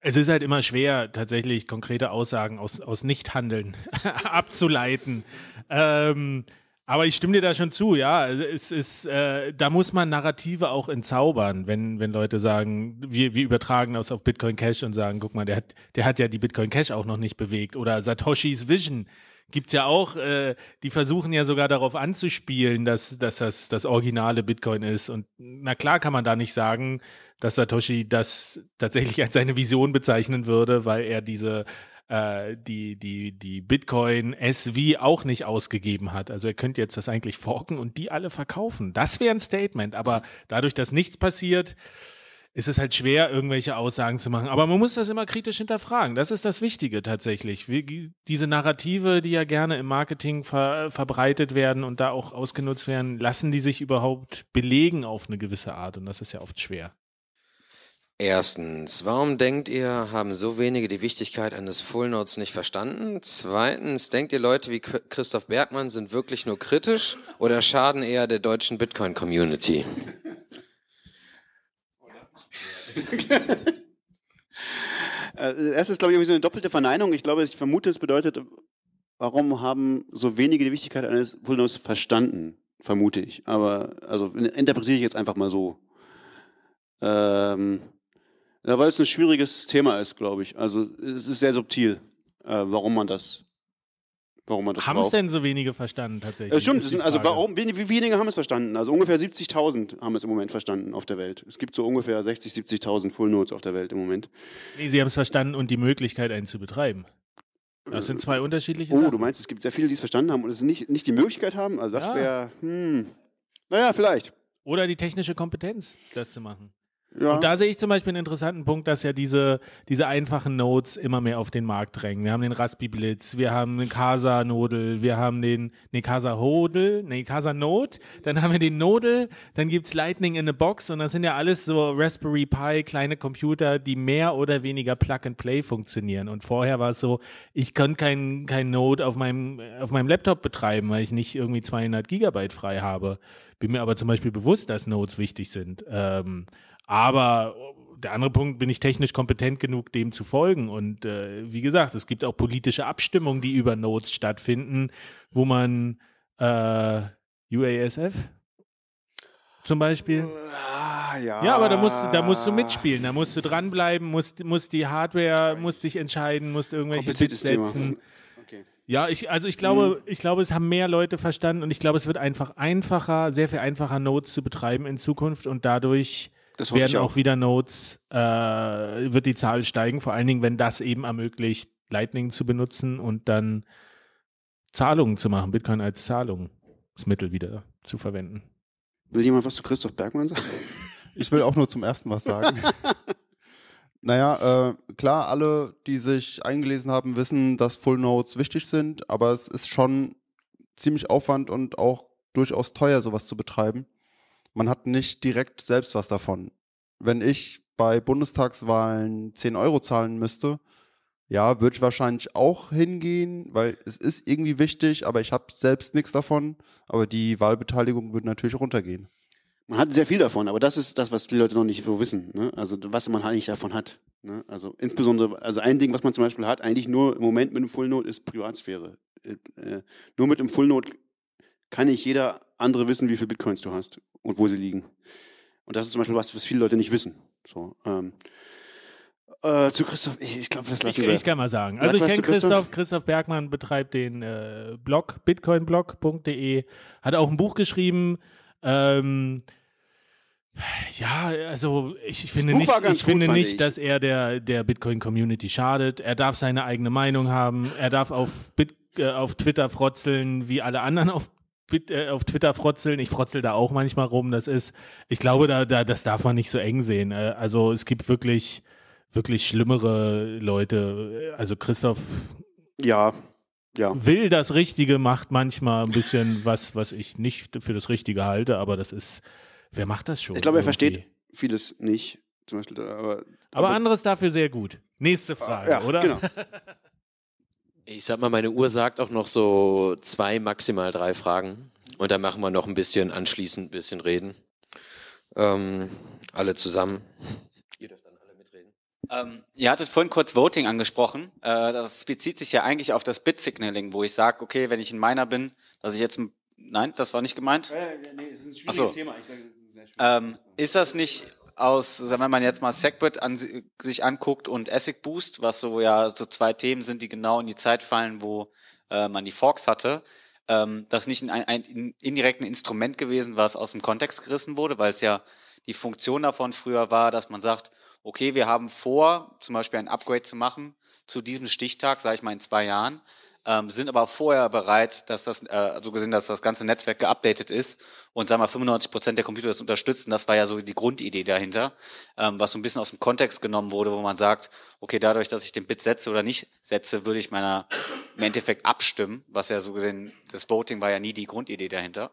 Es ist halt immer schwer, tatsächlich konkrete Aussagen aus, aus Nichthandeln abzuleiten. Ähm, Aber ich stimme dir da schon zu, ja. Es ist, äh, da muss man Narrative auch entzaubern, wenn, wenn Leute sagen, wir, wir übertragen das auf Bitcoin Cash und sagen, guck mal, der hat, der hat ja die Bitcoin Cash auch noch nicht bewegt. Oder Satoshis Vision gibt's ja auch, äh, die versuchen ja sogar darauf anzuspielen, dass, dass das das originale Bitcoin ist. Und na klar kann man da nicht sagen, dass Satoshi das tatsächlich als seine Vision bezeichnen würde, weil er diese äh, die, die, die Bitcoin SV auch nicht ausgegeben hat. Also er könnte jetzt das eigentlich forken und die alle verkaufen. Das wäre ein Statement. Aber dadurch, dass nichts passiert, ist es halt schwer, irgendwelche Aussagen zu machen. Aber man muss das immer kritisch hinterfragen. Das ist das Wichtige tatsächlich. Wie, diese Narrative, die ja gerne im Marketing ver, verbreitet werden und da auch ausgenutzt werden, lassen die sich überhaupt belegen auf eine gewisse Art? Und das ist ja oft schwer.
Erstens, warum denkt ihr, haben so wenige die Wichtigkeit eines Full Notes nicht verstanden? Zweitens, denkt ihr, Leute wie Christoph Bergmann sind wirklich nur kritisch oder schaden eher der deutschen Bitcoin-Community?
Äh, Es ist, glaube ich, so eine doppelte Verneinung. Ich glaube, ich vermute, es bedeutet, warum haben so wenige die Wichtigkeit eines Notes verstanden? Vermute ich. Aber, also, interpretiere ich jetzt einfach mal so. Ähm, weil es ein schwieriges Thema ist, glaube ich. Also, es ist sehr subtil, äh, warum man das, warum man das
Haben es denn so wenige verstanden tatsächlich?
Ja, stimmt, sind, also warum, wie, wie wenige haben es verstanden? Also ungefähr 70.000 haben es im Moment verstanden auf der Welt. Es gibt so ungefähr 60, 70.000 Full Notes auf der Welt im Moment.
Nee, sie haben es verstanden und die Möglichkeit, einen zu betreiben. Das sind zwei unterschiedliche
Oh,
Sachen.
du meinst, es gibt sehr viele, die es verstanden haben und es nicht, nicht die Möglichkeit haben? Also das
Ja.
wäre, hm, naja, vielleicht.
Oder die technische Kompetenz, das zu machen.
Ja.
Und da sehe ich zum Beispiel einen interessanten Punkt, dass ja diese, diese einfachen Nodes immer mehr auf den Markt drängen. Wir haben den Raspi Blitz, wir haben den Casa Nodel, wir haben den, nee, Casa Hodel, nee, Casa Node, dann haben wir den Nodel, dann gibt's Lightning in a Box und das sind ja alles so Raspberry Pi, kleine Computer, die mehr oder weniger Plug and Play funktionieren. Und vorher war es so, ich kann kein, kein Node auf meinem, auf meinem Laptop betreiben, weil ich nicht irgendwie 200 Gigabyte frei habe. Bin mir aber zum Beispiel bewusst, dass Nodes wichtig sind. Ähm, aber der andere Punkt, bin ich technisch kompetent genug, dem zu folgen. Und äh, wie gesagt, es gibt auch politische Abstimmungen, die über Nodes stattfinden, wo man äh, UASF zum Beispiel.
Ah, ja.
Ja, aber da musst, du- da musst du mitspielen, da musst du dranbleiben, musst, musst die Hardware, musst dich entscheiden, musst irgendwelche
Thema.
setzen.
Okay.
Ja, ich, also ich glaube, ich glaube, es haben mehr Leute verstanden und ich glaube, es wird einfach einfacher, sehr viel einfacher, Nodes zu betreiben in Zukunft und dadurch
Das
werden auch.
auch.
wieder Nodes, äh, wird die Zahl steigen, vor allen Dingen, wenn das eben ermöglicht, Lightning zu benutzen und dann Zahlungen zu machen, Bitcoin als Zahlungsmittel wieder zu verwenden.
Will jemand was zu Christoph Bergmann sagen?
Ich will auch nur zum ersten was sagen. naja, äh, klar, alle, die sich eingelesen haben, wissen, dass Full Nodes wichtig sind, aber es ist schon ziemlich Aufwand und auch durchaus teuer, sowas zu betreiben. Man hat nicht direkt selbst was davon. Wenn ich bei Bundestagswahlen 10 Euro zahlen müsste, ja, würde ich wahrscheinlich auch hingehen, weil es ist irgendwie wichtig, aber ich habe selbst nichts davon. Aber die Wahlbeteiligung würde natürlich runtergehen.
Man hat sehr viel davon, aber das ist das, was die Leute noch nicht so wissen. Ne? Also was man eigentlich davon hat. Ne? Also insbesondere, also ein Ding, was man zum Beispiel hat, eigentlich nur im Moment mit dem Full Node, ist Privatsphäre. Äh, äh, nur mit dem Full Node kann nicht jeder andere wissen, wie viele Bitcoins du hast und wo sie liegen. Und das ist zum Beispiel was, was viele Leute nicht wissen. So, ähm, äh, zu Christoph, ich, ich glaube, das
Ich,
lassen wir.
ich kann mal sagen.
Sag
Also ich
was
kenne
Christoph.
Christoph. Christoph Bergmann betreibt den äh, Blog, bitcoinblog.de, hat auch ein Buch geschrieben. Ähm, ja, also ich, ich finde nicht, ich finde nicht,
ich.
dass er der, der Bitcoin-Community schadet. Er darf seine eigene Meinung haben. Er darf auf, Bit, äh, auf Twitter frotzeln, wie alle anderen auf auf Twitter frotzeln. Ich frotzel da auch manchmal rum. Das ist, ich glaube, da, da, das darf man nicht so eng sehen. Äh, also es gibt wirklich, wirklich schlimmere Leute. Also Christoph
Ja, ja.
will das Richtige, macht manchmal ein bisschen was, was ich nicht für das Richtige halte, aber das ist, wer macht das schon?
Ich glaube, er
irgendwie?
versteht vieles nicht. Zum Beispiel, da, aber,
Aber anderes dafür sehr gut. Nächste Frage,
ja,
oder?
genau.
Ich sag mal, meine Uhr sagt auch noch so zwei, maximal drei Fragen. Und dann machen wir noch ein bisschen anschließend ein bisschen reden. Ähm, alle zusammen. Ihr dürft dann alle mitreden.
Ähm, ihr hattet vorhin kurz Voting angesprochen. Äh, das bezieht sich ja eigentlich auf das Bit-Signaling, wo ich sage, okay, wenn ich ein Miner bin, dass ich jetzt ein Nein, das war nicht gemeint.
nee, das ist ein
Ach so.
Thema. Ich sage, das ist sehr schwierig.
Ähm, ist das nicht aus, wenn man jetzt mal Segwit an, sich anguckt und Essig Boost, was so ja so zwei Themen sind, die genau in die Zeit fallen, wo äh, man die Forks hatte, ähm, das nicht ein, ein, ein indirekt ein Instrument gewesen, was aus dem Kontext gerissen wurde, weil es ja die Funktion davon früher war, dass man sagt, okay, wir haben vor, zum Beispiel ein Upgrade zu machen zu diesem Stichtag, sage ich mal in zwei Jahren, ähm, sind aber vorher bereit, dass das, äh, so gesehen, dass das ganze Netzwerk geupdatet ist und sagen wir 95 Prozent der Computer das unterstützen. Das war ja so die Grundidee dahinter, ähm, was so ein bisschen aus dem Kontext genommen wurde, wo man sagt, okay, dadurch, dass ich den Bit setze oder nicht setze, würde ich meiner im Endeffekt abstimmen, was ja so gesehen, das Voting war ja nie die Grundidee dahinter.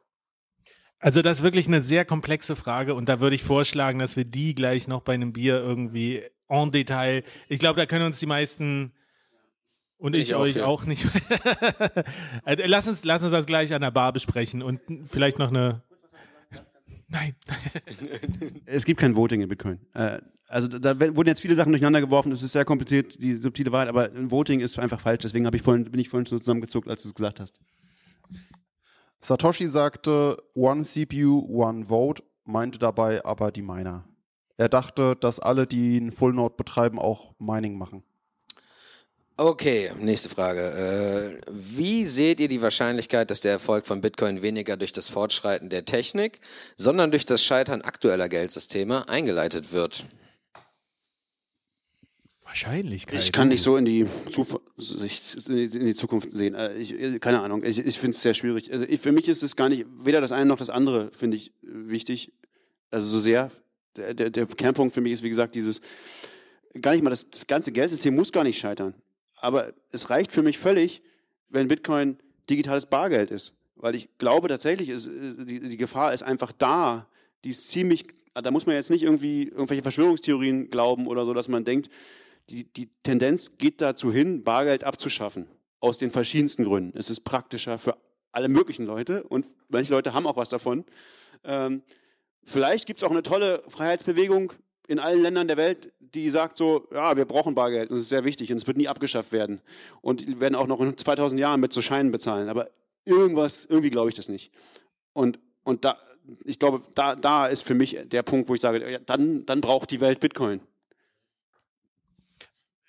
Also das ist wirklich eine sehr komplexe Frage und da würde ich vorschlagen, dass wir die gleich noch bei einem Bier irgendwie en Detail. Ich glaube, da können uns die meisten und ich,
Ich auch
euch
für.
auch nicht. Also, lass uns, lass uns das gleich an der Bar besprechen und vielleicht noch eine. Nein.
Es gibt kein Voting in Bitcoin. Äh, also da wurden jetzt viele Sachen durcheinander geworfen. Es ist sehr kompliziert, die subtile Wahrheit, aber ein Voting ist einfach falsch. Deswegen habe ich vorhin, bin ich vorhin so zusammengezuckt, als du es gesagt hast.
Satoshi sagte, one CPU, one vote, meinte dabei aber die Miner. Er dachte, dass alle, die einen Full Node betreiben, auch Mining machen.
Okay, nächste Frage. Äh, wie seht ihr die Wahrscheinlichkeit, dass der Erfolg von Bitcoin weniger durch das Fortschreiten der Technik, sondern durch das Scheitern aktueller Geldsysteme eingeleitet wird?
Wahrscheinlichkeit.
Ich kann nicht so in die, Zuversicht, in die Zukunft sehen. Äh, Ich, keine Ahnung. Ich, ich finde es sehr schwierig. Also ich, für mich ist es gar nicht, weder das eine noch das andere finde ich äh, wichtig. Also so sehr. Der, der, der Kernpunkt für mich ist, wie gesagt, dieses, gar nicht mal, das, das ganze Geldsystem muss gar nicht scheitern. Aber es reicht für mich völlig, wenn Bitcoin digitales Bargeld ist. Weil ich glaube tatsächlich, ist, die, die Gefahr ist einfach da. Die ist ziemlich, da muss man jetzt nicht irgendwie irgendwelche Verschwörungstheorien glauben oder so, dass man denkt, die, die Tendenz geht dazu hin, Bargeld abzuschaffen. Aus den verschiedensten Gründen. Es ist praktischer für alle möglichen Leute und manche Leute haben auch was davon. Ähm, vielleicht gibt es auch eine tolle Freiheitsbewegung in allen Ländern der Welt, die sagt so, ja, wir brauchen Bargeld und es ist sehr wichtig und es wird nie abgeschafft werden. Und die werden auch noch in 2000 Jahren mit so Scheinen bezahlen. Aber irgendwas, irgendwie glaube ich das nicht. Und, und da, ich glaube, da, da ist für mich der Punkt, wo ich sage, ja, dann, dann braucht die Welt Bitcoin.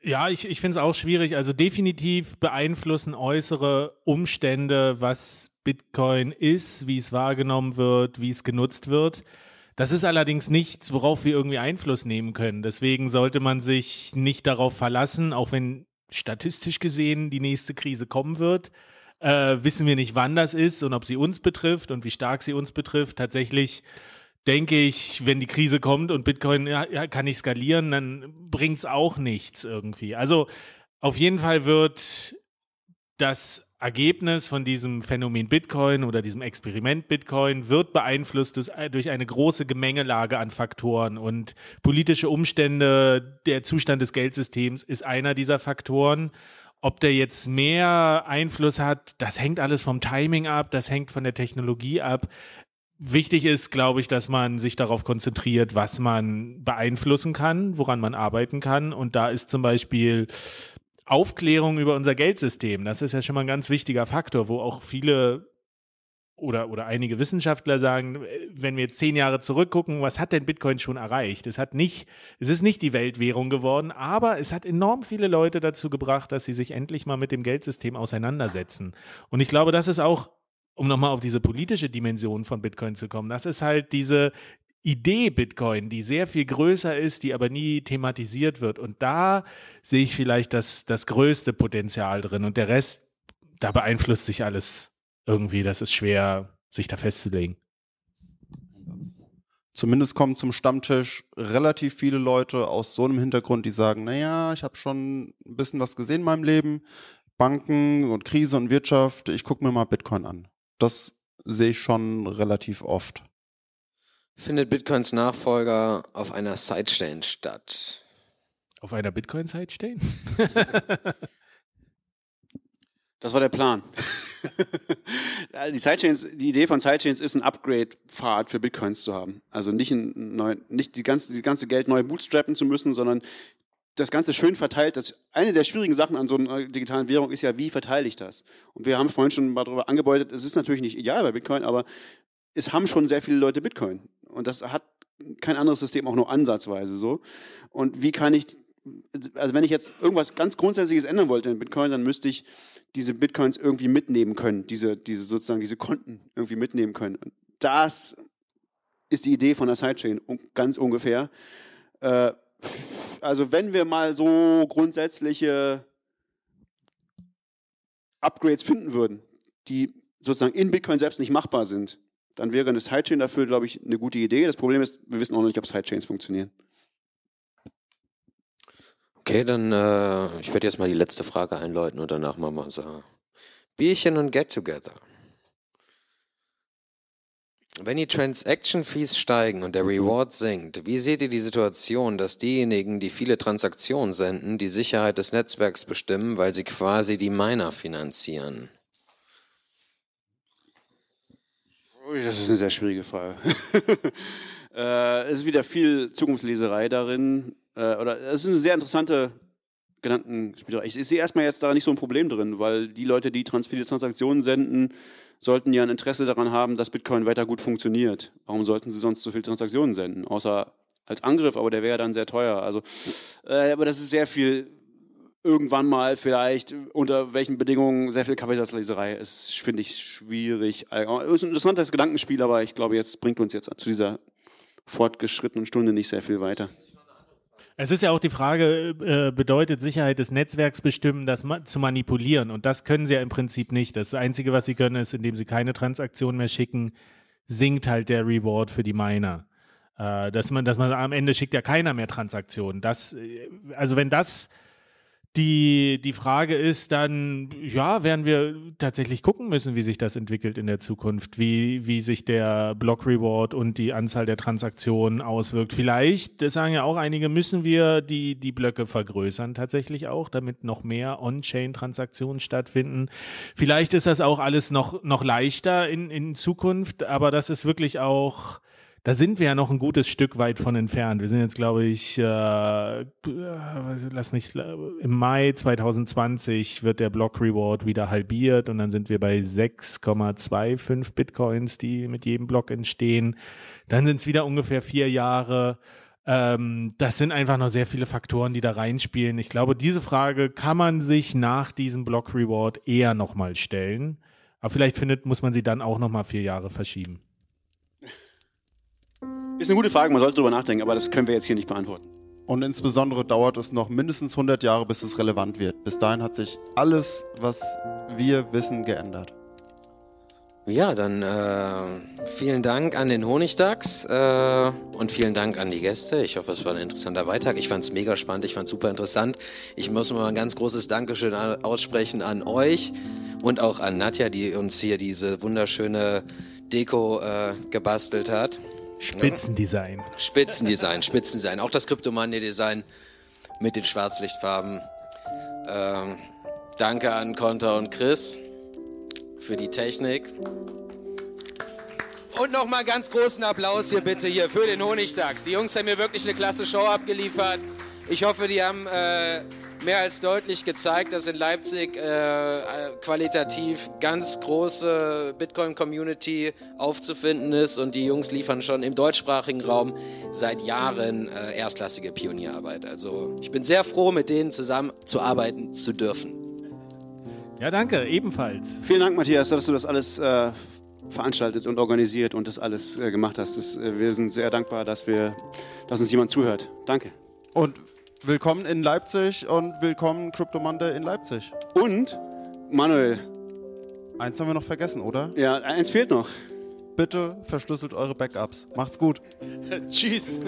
Ja, ich, ich finde es auch schwierig. Also definitiv beeinflussen äußere Umstände, was Bitcoin ist, wie es wahrgenommen wird, wie es genutzt wird. Das ist allerdings nichts, worauf wir irgendwie Einfluss nehmen können. Deswegen sollte man sich nicht darauf verlassen, auch wenn statistisch gesehen die nächste Krise kommen wird. Äh, wissen wir nicht, wann das ist und ob sie uns betrifft und wie stark sie uns betrifft. Tatsächlich denke ich, wenn die Krise kommt und Bitcoin ja, kann nicht skalieren, dann bringt es auch nichts irgendwie. Also auf jeden Fall wird das Ergebnis von diesem Phänomen Bitcoin oder diesem Experiment Bitcoin wird beeinflusst durch- durch eine große Gemengelage an Faktoren und politische Umstände, der Zustand des Geldsystems ist einer dieser Faktoren. Ob der jetzt mehr Einfluss hat, das hängt alles vom Timing ab, das hängt von der Technologie ab. Wichtig ist, glaube ich, dass man sich darauf konzentriert, was man beeinflussen kann, woran man arbeiten kann. Und da ist zum Beispiel Aufklärung über unser Geldsystem. Das ist ja schon mal ein ganz wichtiger Faktor, wo auch viele oder, oder einige Wissenschaftler sagen, äh, wenn wir jetzt zehn Jahre zurückgucken, was hat denn Bitcoin schon erreicht? Es hat nicht, es ist nicht die Weltwährung geworden, aber es hat enorm viele Leute dazu gebracht, dass sie sich endlich mal mit dem Geldsystem auseinandersetzen. Und ich glaube, das ist auch, um nochmal auf diese politische Dimension von Bitcoin zu kommen, das ist halt diese Idee Bitcoin, die sehr viel größer ist, die aber nie thematisiert wird. Und da sehe ich vielleicht das, das größte Potenzial drin. Und der Rest, da beeinflusst sich alles irgendwie. Das ist schwer, sich da festzulegen.
Zumindest kommen zum Stammtisch relativ viele Leute aus so einem Hintergrund, die sagen, naja, ich habe schon ein bisschen was gesehen in meinem Leben, Banken und Krise und Wirtschaft, ich gucke mir mal Bitcoin an. Das sehe ich schon relativ oft.
Findet Bitcoins Nachfolger auf einer Sidechain statt?
Auf einer Bitcoin-Site stehen?
Das war der Plan. Die, Sidechains, die Idee von Sidechains ist, ein Upgrade-Pfad für Bitcoins zu haben. Also nicht, ein neu, nicht die, ganze, die ganze Geld neu bootstrappen zu müssen, sondern das Ganze schön verteilt. Das, eine der schwierigen Sachen an so einer digitalen Währung ist ja, wie verteile ich das? Und wir haben vorhin schon mal darüber angebeutet, es ist natürlich nicht ideal bei Bitcoin, aber es haben schon sehr viele Leute Bitcoin. Und das hat kein anderes System auch nur ansatzweise so. Und wie kann ich, also wenn ich jetzt irgendwas ganz Grundsätzliches ändern wollte in Bitcoin, dann müsste ich diese Bitcoins irgendwie mitnehmen können, diese, diese sozusagen diese Konten irgendwie mitnehmen können. Und das ist die Idee von der Sidechain, ganz ungefähr. Äh, also wenn wir mal so grundsätzliche Upgrades finden würden, die sozusagen in Bitcoin selbst nicht machbar sind, dann wäre eine Sidechain dafür, glaube ich, eine gute Idee. Das Problem ist, wir wissen auch noch nicht, ob Sidechains funktionieren.
Okay, dann äh, ich werde jetzt mal die letzte Frage einläuten und danach machen wir unser Bierchen und Get Together. Wenn die Transaction Fees steigen und der Reward sinkt, wie seht ihr die Situation, dass diejenigen, die viele Transaktionen senden, die Sicherheit des Netzwerks bestimmen, weil sie quasi die Miner finanzieren?
Das ist eine sehr schwierige Frage. äh, es ist wieder viel Zukunftsleserei darin. Äh, oder es ist eine sehr interessante Gedankenspielerei. Ich, ich sehe erstmal jetzt da nicht so ein Problem drin, weil die Leute, die trans viele Transaktionen senden, sollten ja ein Interesse daran haben, dass Bitcoin weiter gut funktioniert. Warum sollten sie sonst so viele Transaktionen senden? Außer als Angriff, aber der wäre dann sehr teuer. Also, äh, aber das ist sehr viel irgendwann mal vielleicht unter welchen Bedingungen sehr viel Kaffeesatzleserei ist, finde ich schwierig. Es ist ein interessantes Gedankenspiel, aber ich glaube, jetzt bringt uns jetzt zu dieser fortgeschrittenen Stunde nicht sehr viel weiter.
Es ist ja auch die Frage, äh, bedeutet Sicherheit des Netzwerks bestimmen, das zu manipulieren? Und das können sie ja im Prinzip nicht. Das Einzige, was sie können, ist, indem sie keine Transaktion mehr schicken, sinkt halt der Reward für die Miner. Äh, dass man, dass man am Ende schickt ja keiner mehr Transaktionen. Das, äh, also wenn das die, die Frage ist dann, ja, werden wir tatsächlich gucken müssen, wie sich das entwickelt in der Zukunft, wie, wie sich der Block Reward und die Anzahl der Transaktionen auswirkt. Vielleicht, das sagen ja auch einige, müssen wir die, die Blöcke vergrößern tatsächlich auch, damit noch mehr On-Chain-Transaktionen stattfinden. Vielleicht ist das auch alles noch, noch leichter in, in Zukunft, aber das ist wirklich auch, da sind wir ja noch ein gutes Stück weit von entfernt. Wir sind jetzt, glaube ich, äh, lass mich, im Mai 2020 wird der Block Reward wieder halbiert und dann sind wir bei 6,25 Bitcoins, die mit jedem Block entstehen. Dann sind es wieder ungefähr vier Jahre. Ähm, das sind einfach noch sehr viele Faktoren, die da reinspielen. Ich glaube, diese Frage kann man sich nach diesem Block Reward eher nochmal stellen. Aber vielleicht findet, muss man sie dann auch nochmal vier Jahre verschieben.
Ist eine gute Frage, man sollte darüber nachdenken, aber das können wir jetzt hier nicht beantworten.
Und insbesondere dauert es noch mindestens 100 Jahre, bis es relevant wird. Bis dahin hat sich alles, was wir wissen, geändert.
Ja, dann äh, vielen Dank an den Honigdachs äh, und vielen Dank an die Gäste. Ich hoffe, es war ein interessanter Beitrag. Ich fand es mega spannend, ich fand es super interessant. Ich muss mal ein ganz großes Dankeschön aussprechen an euch und auch an Nadja, die uns hier diese wunderschöne Deko äh, gebastelt hat.
Spitzendesign.
Spitzendesign, Spitzendesign. Auch das Kryptomania-Design mit den Schwarzlichtfarben. Ähm, danke an Konter und Chris für die Technik. Und nochmal ganz großen Applaus hier bitte hier für den Honigdachs. Die Jungs haben mir wirklich eine klasse Show abgeliefert. Ich hoffe, die haben äh, mehr als deutlich gezeigt, dass in Leipzig äh, qualitativ ganz große Bitcoin-Community aufzufinden ist und die Jungs liefern schon im deutschsprachigen Raum seit Jahren äh, erstklassige Pionierarbeit. Also ich bin sehr froh, mit denen zusammenzuarbeiten zu dürfen.
Ja, danke, ebenfalls.
Vielen Dank, Matthias, dass du das alles äh, veranstaltet und organisiert und das alles äh, gemacht hast. Das, äh, wir sind sehr dankbar, dass, wir, dass uns jemand zuhört. Danke.
Und Willkommen in Leipzig und willkommen Crypto Monday in Leipzig.
Und Manuel.
Eins haben wir noch vergessen, oder?
Ja, eins fehlt noch.
Bitte verschlüsselt eure Backups. Macht's gut.
Tschüss.